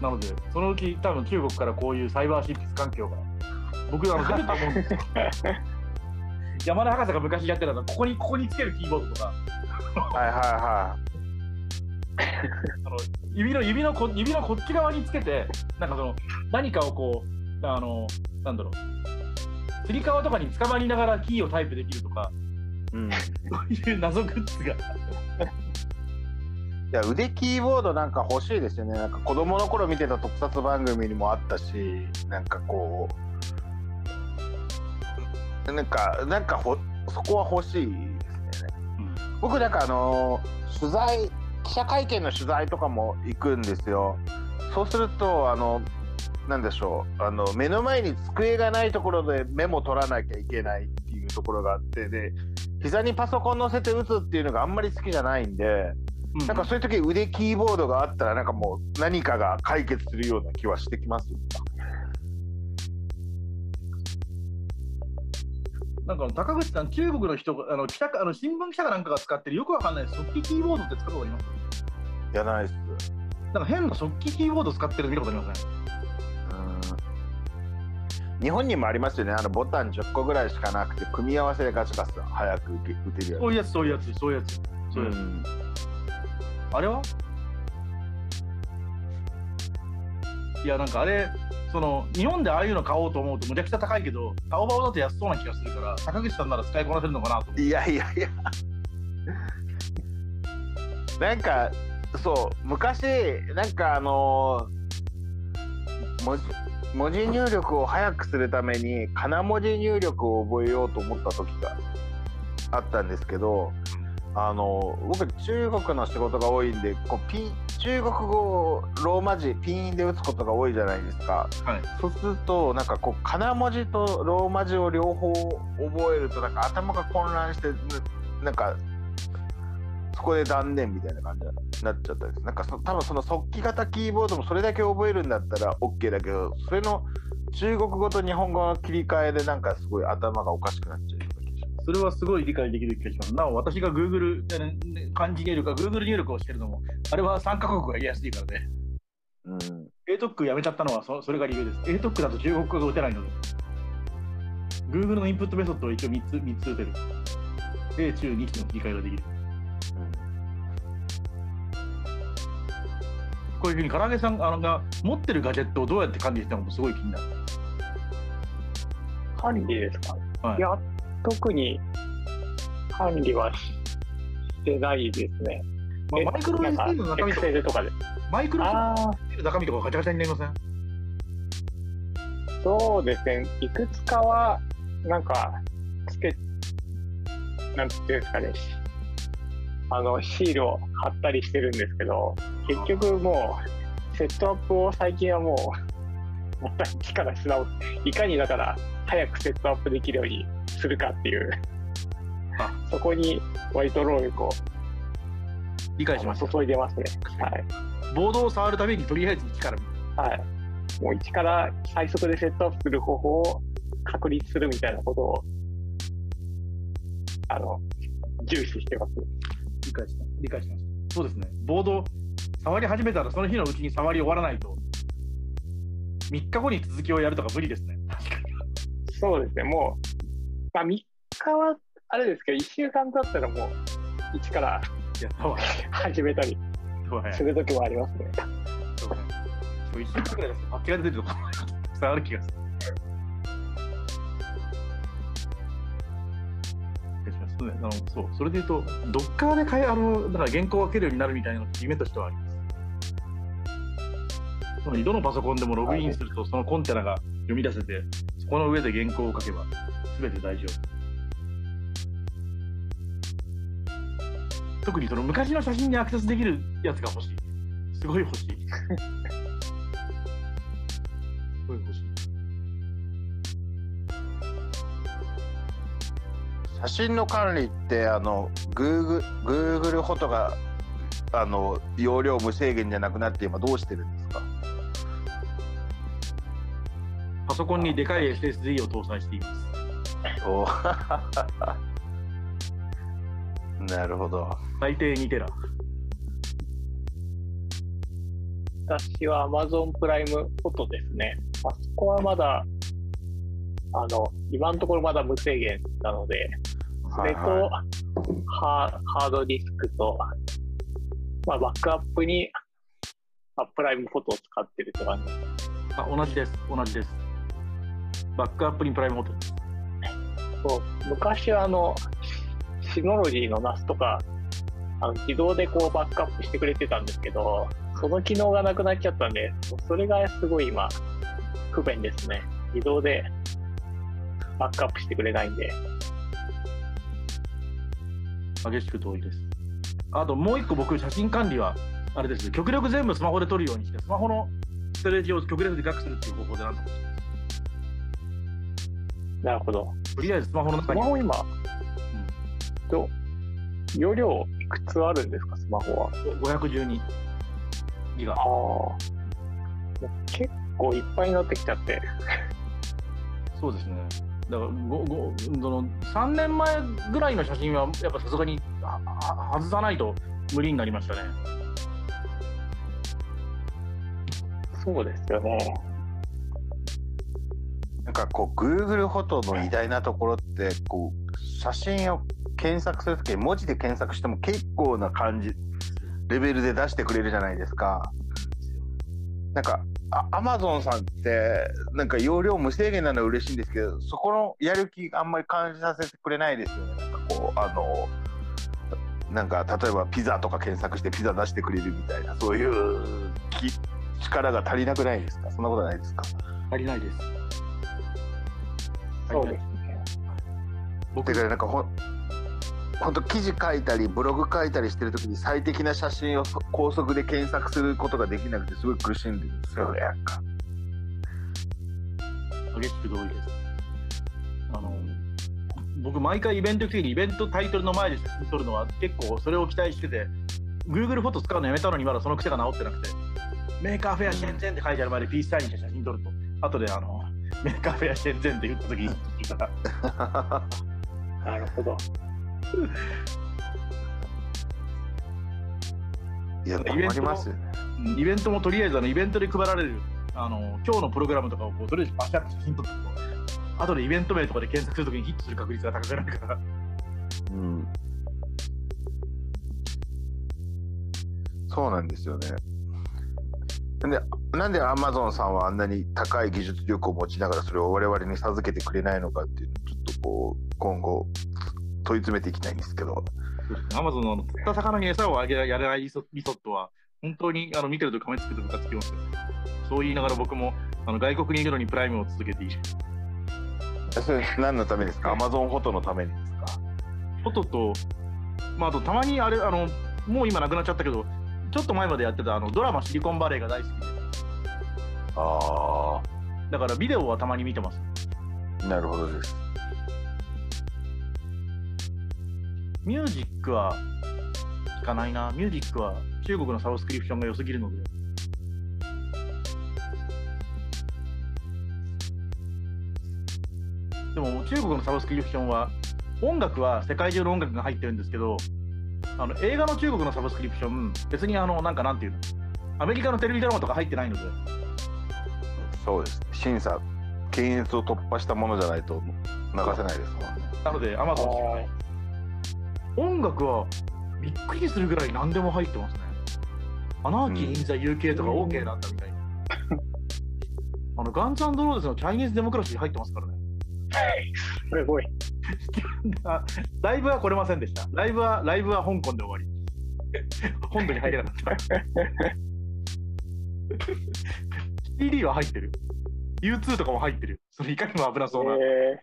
なので、そのうち多分中国からこういうサイバーシップス環境が僕あの出ると思うんですよ。山田博士が昔やってたのはここにここにつけるキーボードとかはいはあの指の指のこ指のこっち側につけてなんかその何かをこうあのなんだろうつり革とかに捕まりながらキーをタイプできるとか。うん。いそういう謎グッズがや腕キーボードなんか欲しいですよね。なんか子供の頃見てた特撮番組にもあったし、なんかこう、なんかなんかほそこは欲しいですね。うん僕なんかあのー取材記者会見の取材とかも行くんですよ。そうするとあのなんでしょう。あの目の前に机がないところでメモ取らなきゃいけないっていうところがあってで膝にパソコン乗せて打つっていうのがあんまり好きじゃないんで、うんなんかそういう時腕キーボードがあったらなんかもう何かが解決するような気はしてきますなんか高口さん、中国の人が、あの記者あの新聞記者かなんかが使ってるよくわかんない速記キーボードって使ったことあります。いやないっす。なんか変な速記キーボード使ってるの見たことありませんうん。日本にもありますよね。あのボタン10個ぐらいしかなくて組み合わせでガチガチ早く打てるやつそういうやつ、そういうやつ、そういうやつ。そういうやつ。ん。あれは？いや、なんかあれ、その日本でああいうの買おうと思うとむちゃくちゃ高いけど、タオバオだと安そうな気がするから、坂口さんなら使いこなせるのかなと思って。いやいやいや なんかそう昔なんかあのー文字文字入力を早くするためにかな文字入力を覚えようと思った時があったんですけどあの僕中国の仕事が多いんでこうピン中国語をローマ字ピンで打つことが多いじゃないですか。はい、そうするとなんかこうかな文字とローマ字を両方覚えるとなんか頭が混乱してななんかそこで断念みたいな感じになっちゃったですなんかそ多分その速記型キーボードもそれだけ覚えるんだったら OK だけどそれの中国語と日本語の切り替えでなんかすごい頭がおかしくなっちゃうそれはすごい理解できる気がします。なお、私が Google 漢字入力か Google 入力をしてるのも、あれは3カ国語がやりやすいからね。うん、ATOC やめちゃったのはそそれが理由です。ATOC だと中国語が打てないので。Google のインプットメソッドを一応3つ ,3 つ打てる。米中日の切り替えができる。こういうふうに唐揚げさんあのが持ってるガジェットをどうやって管理してるのかもすごい気になる。管理ですか、はいい、や、特に管理はしてないですね。えまあ、マイクロ SD の中身とか Excel とかで。マイクロ SD の中身とかガチャガチャになりません？そうですね。いくつかは、なんか、つけ、なんていうんですかね。あの、シールを貼ったりしてるんですけど、結局もう、セットアップを最近はもう、また一からし直す。いかにだから、早くセットアップできるようにするかっていうあ、そこに割と労力を理解しました。注いでますね。はい。ボードを触るためにとりあえず一からはい。もう一から最速でセットアップする方法を確立するみたいなことを、あの、重視してます。理解した。理解しました。そうですね。ボード触り始めたらその日のうちに触り終わらないと、3日後に続きをやるとか無理ですね。そうですね、もう、まあ、3日はあれですけど、1週間経ったらもう、一から。始めたりするときもありますね。そうね。1週間くらいですパッケが出てるとこたくさんある気がする。そうね、あのそうそれで言うと、ドッカーでかいあのだから原稿を書けるようになるみたいな夢としてはあります。つまりどのパソコンでもログインするとそのコンテナが読み出せてそこの上で原稿を書けば全て大丈夫。特にその昔の写真にアクセスできるやつが欲しい。すごい欲しい。すごい欲しい。写真の管理ってあの Google, Google フォトがあの容量無制限じゃなくなって今どうしてるんですパソコンにでかい SSD を搭載しています。お なるほど。最低2テラ。私は Amazon プライムフォトですね。あそこはまだ、あの、今のところまだ無制限なので、それと、はいはい。ハハードディスクと、まあ、バックアップに、あプライムフォトを使ってるって感じ。あ同じです。同じですバックアップにプライムフォトですそう昔はあの、シノロジーの NAS とか、あの自動でこうバックアップしてくれてたんですけど、その機能がなくなっちゃったんで、それがすごい今、不便ですね。自動でバックアップしてくれないんで。激しく遠いです。あともう一個僕、写真管理は、あれです、極力全部スマホで撮るようにして、スマホのストレージを極力でかくするっていう方法でなんとかしてまなるほど。すとりあえずスマホのス中にマホ今、と容量いくつあるんですか、スマホは。512ギガああ。。もう結構いっぱいになってきちゃって。そうですね。だからごごその3年前ぐらいの写真は、やっぱさすがに外さないと無理になりましたね。そうですよね。なんかこう Google フォトの偉大なところってこう写真を検索するときに文字で検索しても結構な感じレベルで出してくれるじゃないですか。なんかアマゾンさんってなんか容量無制限なのは嬉しいんですけどそこのやる気あんまり感じさせてくれないですよね。なんかこうあのなんか例えばピザとか検索してピザ出してくれるみたいなそういう力が足りなくないですか？そんなことないですか？足りないです。そうですね。僕だからなんかほん本当記事書いたりブログ書いたりしてる時に最適な写真をそ高速で検索することができなくてすごい苦しんでるんですよねなんか激しく同意です。あの僕、毎回イベント行く時にイベントタイトルの前で写真撮るのは結構それを期待してて、Google フォト使うのやめたのにまだその癖が治ってなくて、メーカーフェアシェンゼンって書いてある前でピースサインして写真撮ると、後であのメーカーフェアシェンゼンって言った時に。聞いたら、なるほど。いや困りますよね。イベントもとりあえずあのイベントで配られるあの今日のプログラムとかをこうとりあえずバシャッと写真撮っておくと、後でイベント名とかで検索するときにヒットする確率が高くなるから、うん。そうなんですよねでなんでアマゾンさんはあんなに高い技術力を持ちながらそれを我々に授けてくれないのかっていうのをちょっとこう今後問い詰めていきたいんですけどアマゾンの釣った魚に餌をあげらやれないリソットは、本当にあの見てると噛みつくとムカつきます。そう言いながら僕もあの外国にいるのにプライムを続けている。それ何のためですか？アマゾンフォトのためにですか？フォトと、まあ、あとたまにあれ、あのもう今なくなっちゃったけど、ちょっと前までやってたあのドラマシリコンバレーが大好きで、あだからビデオはたまに見てます。あなるほどですミュージックは聞かないな。ミュージックは中国のサブスクリプションが良すぎるので。でも中国のサブスクリプションは音楽は世界中の音楽が入ってるんですけど、あの映画の中国のサブスクリプション、別にあのなんかなんていうの、アメリカのテレビドラマとか入ってないので、そうです。審査検閲を突破したものじゃないと流せないですもんね。なので Amazon は音楽はびっくりするぐらい何でも入ってますね。 Anarchy in the UK とか OK なんだみたいな。あのガンズローズの Chinese Democracy 入ってますからね。すごい。あ ライブは来れませんでした。ライブは、ライブは香港で終わり。本土に入れなかった。CD は入ってる U2 とかも入ってるそれいかにも危なそうな、え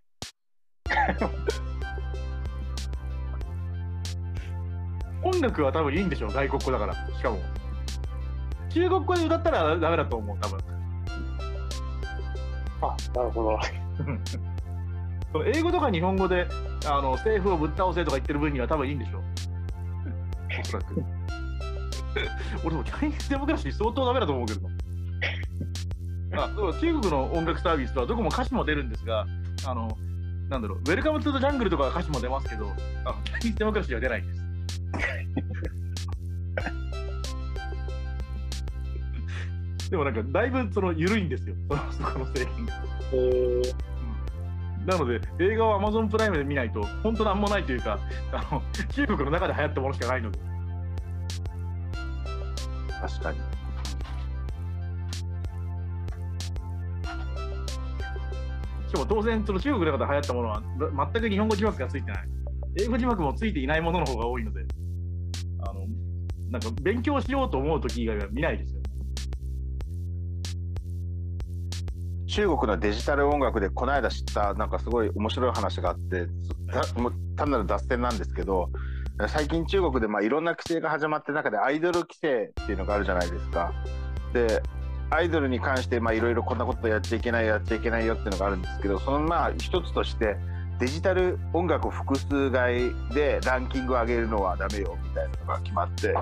音楽は多分いいんでしょう外国語だからしかも中国語で歌ったらダメだと思う多分ー、あなるほど。その英語とか日本語であの政府をぶっ倒せとか言ってる分には多分いいんでしょう。おそらく。俺でも Chinese Democracy 相当ダメだと思うけど。なあ中国の音楽サービスはどこも歌詞も出るんですがあのなんだろう Welcome to the Jungle とかは歌詞も出ますけどあの Chinese Democracy は出ないです。でもなんかだいぶその緩いんですよ。そのそこの製品が。えー、なので、映画を Amazon プライムで見ないと、本当なんもないというか、あの中国の中で流行ったものしかないので、確かに。しかも当然、その中国の中で流行ったものは、ば全く日本語字幕がついてない。英語字幕もついていないものの方が多いので、あのなんか勉強しようと思うとき以外は見ないです中国のデジタル音楽でこの間知ったなんかすごい面白い話があって単なる脱線なんですけど最近中国でまあいろんな規制が始まって中でアイドル規制っていうのがあるじゃないですか。でアイドルに関してまあいろいろこんなことやっちゃいけないやっちゃいけないよっていうのがあるんですけどそのまあ一つとしてデジタル音楽を複数買いでランキングを上げるのはダメよみたいなのが決まって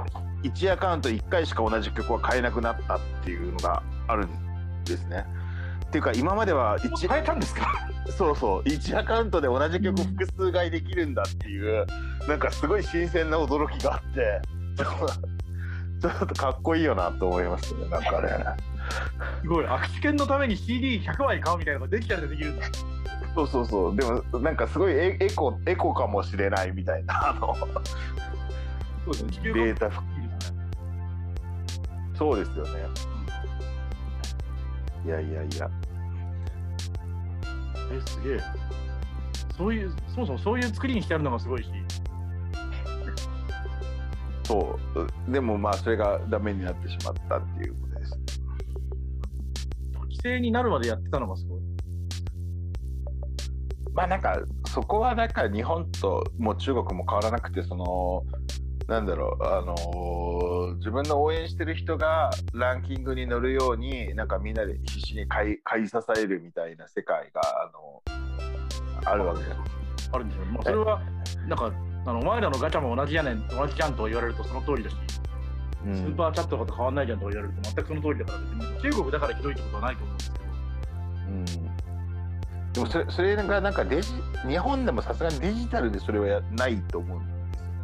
1アカウント1回しか同じ曲は買えなくなったっていうのがあるんですね。っていうか今まではもう変えたんですか？そうそう。1アカウントで同じ曲複数買いできるんだっていうなんかすごい新鮮な驚きがあって。ちょっとかっこいいよなと思いましたねなんかね。すごい、握手券のために CD100 枚買うみたいなのができたらできるんだ。そうそうそう。でもなんかすごいエエコエコかもしれないみたいなあの。そうですね、データ。そうですよね。いやいやいやえ、すげえ。そういう、そもそもそういう作りにしてあるのがすごいし、そうでもまあそれがダメになってしまったっていうことです規制になるまでやってたのがすごい。まあなんかそこはなんか日本ともう中国も変わらなくてそのなんだろうあのー自分の応援してる人がランキングに乗るようになんかみんなで必死に買い買い支えるみたいな世界があのあるわけじゃんあるんでしょうね。まあ、それは、なんか、あのお前らのガチャも同じやねん、同じじゃんと言われるとその通りだし、うスーパーチャットとかと変わんないじゃんと言われると全くその通りだから、別に中国だからひどいってことはないと思うんですけど。うんでもそれそれがなんかデジ日本でもさすがにデジタルでそれはやないと思うん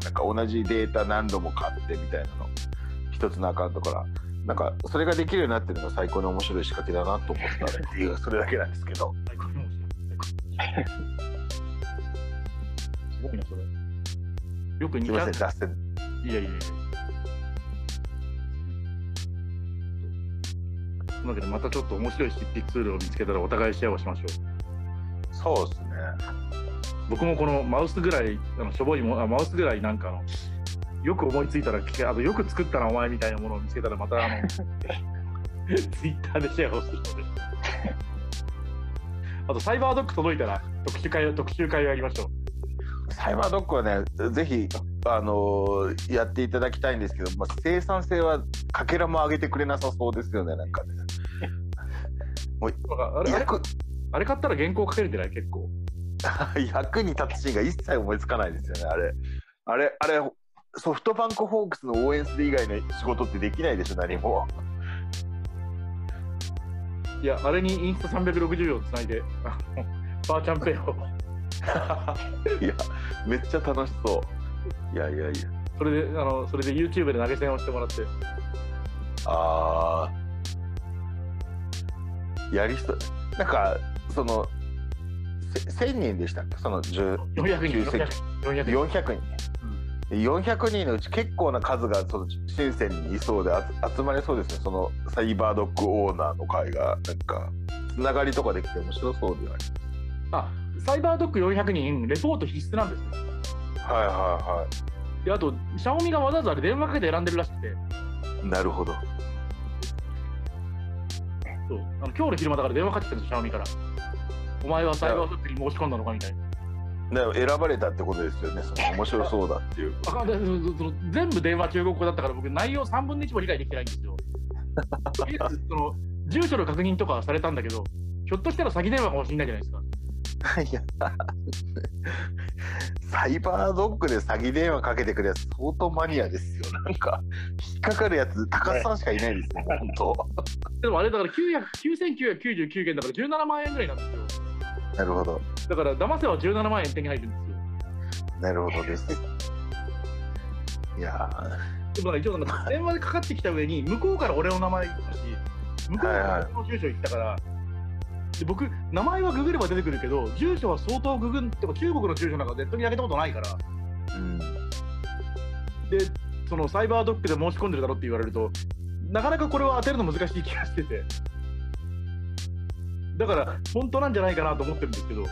なんか同じデータ何度も買ってみたいなの一つのアカウントからなんかそれができるようになってるのが最高に面白い仕掛けだなと思ったっていうそれだけなんですけど。すごいな、それ。よくす似たいませんいやいやいや。というわけで、またちょっと面白い執筆ツールを見つけたらお互いシェアをしましょう。そうですね僕もこのマウスぐらい、あのしょぼいもあマウスぐらいなんかあの、よく思いついたら聞け、あとよく作ったな、お前みたいなものを見つけたら、またあの、ツイッターでシェアをするので。あと、サイバードック届いたら特集会を、特集会をやりましょう。サイバードックはねぜひあのーやっていただきたいんですけど、まあ、生産性はかけらも上げてくれなさそうですよねなんかね あれあれ役あれ買ったら原稿書けるんじゃない？結構。役に立つシーンが一切思いつかないですよねあれ。あれあれソフトバンクホークスの応援する以外の仕事ってできないでしょ何も。いや、あれにインスタ360をつないで、バーチャンペイを、いやめっちゃ楽しそう。いやいやいや。それで、あの、それで YouTube で投げ銭をしてもらって、あー。やりそう。なんかそのせ1000人でしたその10 400人、9 400人。400人、400人。のうち結構な数がその深センにいそうであ集まりそうですね。そのサイバードッグオーナーの会がなんかつながりとかできて面白そうではありあ、サイバードッグ400人、レポート必須なんですよ。はいはで、あと、シャオミがわざわざあれ電話かけて選んでるらしくて、いはいなるほど。そう。あの今日の昼間だから電話かかってきたんですよ、シャオミから。お前はサイバードックに申し込んだのかみたいな。で選ばれたってことですよねその面白そうだっていうあその全部電話中国語だったから僕内容3分の1も理解できてないんですよ。とりあえずその住所の確認とかはされたんだけどひょっとしたら詐欺電話かもしれないじゃないですか。いやサイバードッグで詐欺電話かけてくるやつ相当マニアですよなんか引っかかるやつ高須さんしかいないですよ 本当でもあれだから900 9999件だから17万円ぐらいなんですよ。なるほど。だから騙せば17万円手に入るんですよ。なるほどです。いやでも一応電話でかかってきた上に向こうから俺の名前言ったし向こうから俺の住所言ったから、で僕名前はググれば出てくるけど住所は相当ググってか中国の住所なんかネットに上げたことないから。ーうん。でそのサイバードックで申し込んでるだろって言われるとなかなかこれは当てるの難しい気がしててだから本当なんじゃないかなと思ってるんですけど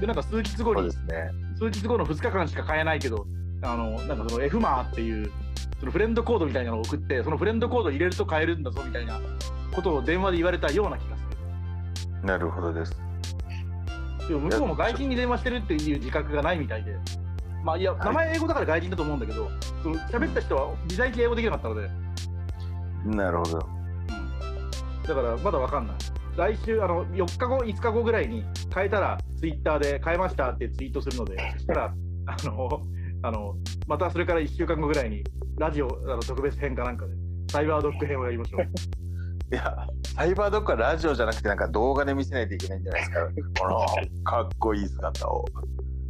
でなんか数日後そうにですね。数日後の2日間しか買えないけど、あのなんかその F マーっていうそのフレンドコードみたいなのを送って、そのフレンドコード入れると買えるんだぞみたいなことを電話で言われたような気がすなるほどです。る。でも向こうも外人に電話してるっていう自覚がないみたいで、まあいや、はい。名前英語だから外人だと思うんだけど、その喋った人は時代記英語できなかったので、なるほど。だからまだわかんない。来週、あの4日後、5日後ぐらいに変えたら、ツイッターで変えましたってツイートするので、そしたら、あの、あのまたそれから1週間後ぐらいに、ラジオあの特別編かなんかで、サイバードック編をやりましょう。いやサイバードックはラジオじゃなくてなんか動画で見せないといけないんじゃないですかこのかっこいい姿を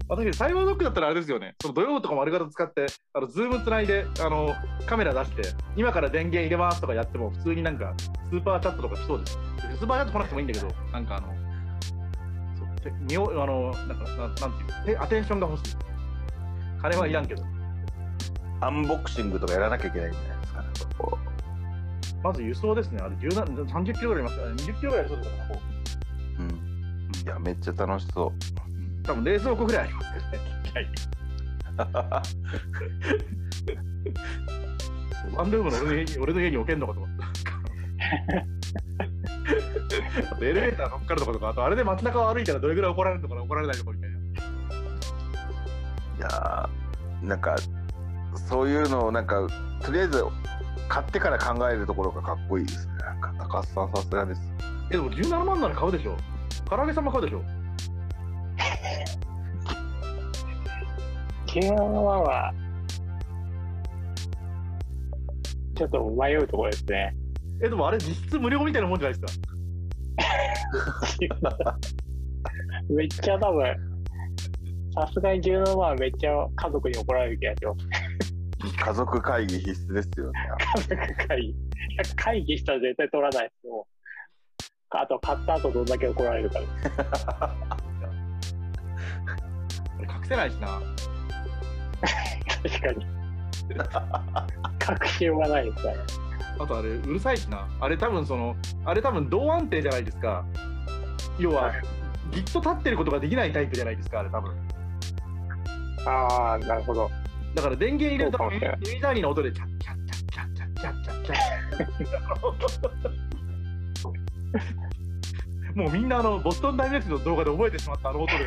私、サイバードッグだったらあれですよね、その土曜とか丸型使って、あのズームつないであのカメラ出して、今から電源入れますとかやっても、普通になんかスーパーチャットとか来そうです。スーパーチャット来なくてもいいんだけど、なんかあの、そうてみおあのなんかななんていうてアテンションが欲しい。金はいらんけど、アンボクシングとかやらなきゃいけないんじゃないですかね。こまず輸送ですね、あれ10何30キロぐらいあります。から、20キロぐらいありそうですから、こう、うん、いやめっちゃ楽しそうう多分冷蔵庫ぐらいありますからね、ちっちゃい。ワンルームの俺の家に俺の家に置けんのかと思った。あとエレベーター乗っかるとことか、あとあれで街中を歩いたらどれぐらい怒られるのかな、怒られないのかみたいな。いやーなんかそういうのをなんかとりあえず買ってから考えるところがかっこいいですねなんか高須さんさすがですえ、でも17万なら買うでしょ。唐揚げさんも買うでしょ。17万は、ちょっと迷うところですね。え、でもあれ実質無料みたいなもんじゃないですか？めっちゃ多分、さすがに17万はめっちゃ家族に怒られる気がします。家族会議必須ですよね家族会議。いや会議したら絶対取らないですもうあと、買った後どんだけ怒られるか隠せないしな。確かに。確信がないですね。あとあれ、うるさいしな。あれ多分その、あれ多分同安定じゃないですか。要は、ぎっと立ってることができないタイプじゃないですか、あれ多分。ああ、なるほど。だから電源入れるとそうかもしれない耳障りの音でチャッチャッチャッチャッチャッチャッチャッチャッもうみんなあのボストンダイナスの動画で覚えてしまったあの音で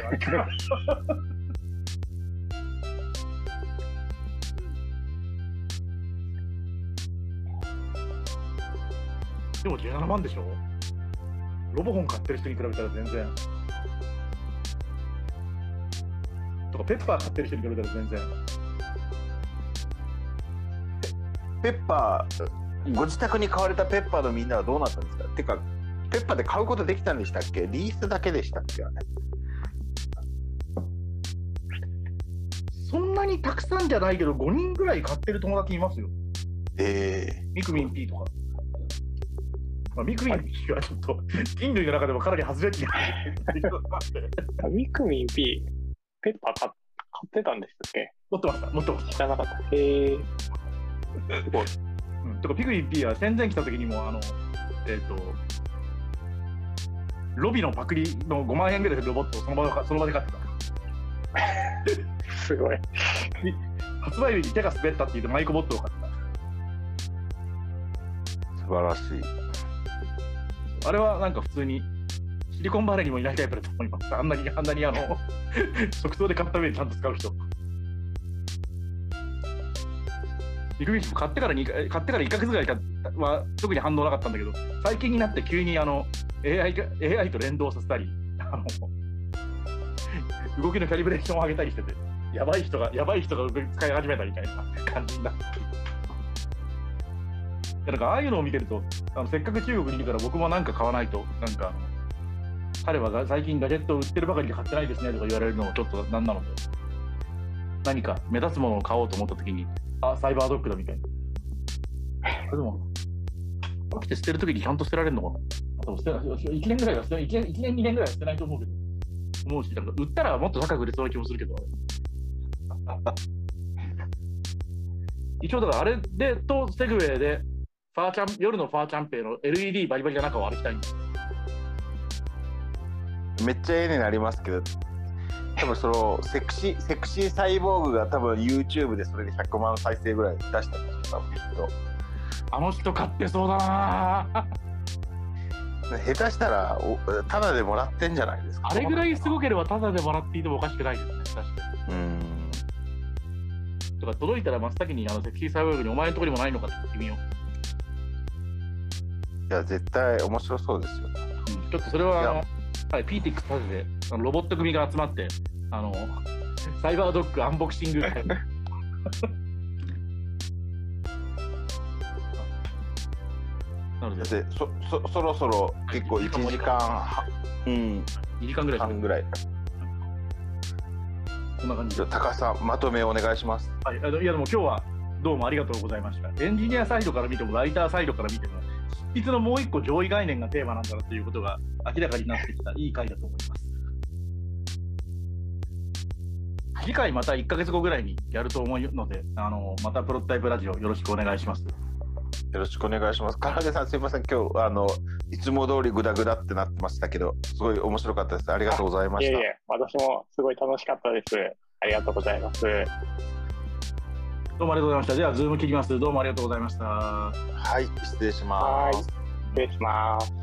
でも17万でしょ？ロボホン買ってる人に比べたら全然。とかペッパー買ってる人に比べたら全然。ペッパーご自宅に買われたペッパーのみんなはどうなったんですか？てかペッパーで買うことできたんでしたっけ？リースだけでしたっけ？そんなにたくさんじゃないけど、5人ぐらい買ってる友達いますよ。えミクミン P とか。まあ、ミクミン P はちょっと人類の中でもかなり外れ値があるミクミン P、ペッパー買買ってたんでしたっけ？持ってました、持ってました。知らなかった。へえ。すごい。うん、とか、ピクミン P は戦前来た時にも、あの、えっ、と、ロビのパクリの5万円ぐらいのロボットをその場でその場で買ってた。すごい。発売日に手が滑ったって言ってマイクボットを買ってた。素晴らしいあれはなんか普通にシリコンバレーにもいないタイプだと思います。あんなに、あんなにあの、即答で買った上でちゃんと使う人。ビッグフィッシュも買ってから2か買ってから1ヶ月ぐらいたは特に反応なかったんだけど、最近になって急にあの AI, AI と連動させたり、あの 動きのキャリブレーションを上げたりしてて、やばい人が、やばい人が使い始めたみたいな感じになって。やなんかああいうのを見てると、あのせっかく中国にいるから僕もなんか買わないと、なんか彼はが最近ガジェットを売ってるばかりで買ってないですねとか言われるのもちょっとなんなので、何か目立つものを買おうと思ったときに、あ、サイバードッグだみたいな。あでも、起きて捨てるときにちゃんと捨てられるのかな。でも捨てない1年ぐらいは捨てない、1年、1年2年ぐらいは捨てないと思うけど、思うし、なんか売ったらもっと高く売れそうな気もするけど、一応だからあれでとセグウェイで、ファーキャン夜のファーキャンペーンの LED バリバリな中を歩きたいんです。めっちゃ絵になりますけど多分そのセクシーセクシーサイボーグが多分 YouTube でそれで100万再生ぐらい出したんですよ多分きっあの人買ってそうだな。下手したらおタダでもらってんじゃないですか。あれぐらいすごければタダでもらっていてもおかしくないですね、確かに。うん。とか届いたら真っ先にあのセクシーサイボーグにお前のところにもないのかって聞いてみよいや絶対面白そうですよ。う。うん、ちょっとそれはあの、はい、PTX 立ててあのロボット組が集まって、あのサイバードッグアンボクシング会。なので、でそそそろそろ結構1時間はうん。2時間ぐらい。半ぐらい。こんな感じ。で。じゃあ高橋さんまとめお願いします。はい、あのいやでも今日はどうもありがとうございました。エンジニアサイドから見ても、ライターサイドから見ても、執筆のもう一個上位概念がテーマなんだなということが明らかになってきたいい回だと思います。次回また1ヶ月後ぐらいにやると思うので、あのまたプロトタイプラジオよろしくお願いします。よろしくお願いします。唐揚げさん、すみません、今日あのいつも通りグダグダってなってましたけど、すごい面白かったです。ありがとうございました。いえいえ、私もすごい楽しかったです。ありがとうございます。どうもありがとうございました。じゃあ、ズーム切ります。どうもありがとうございました。はい、失礼します。失礼します。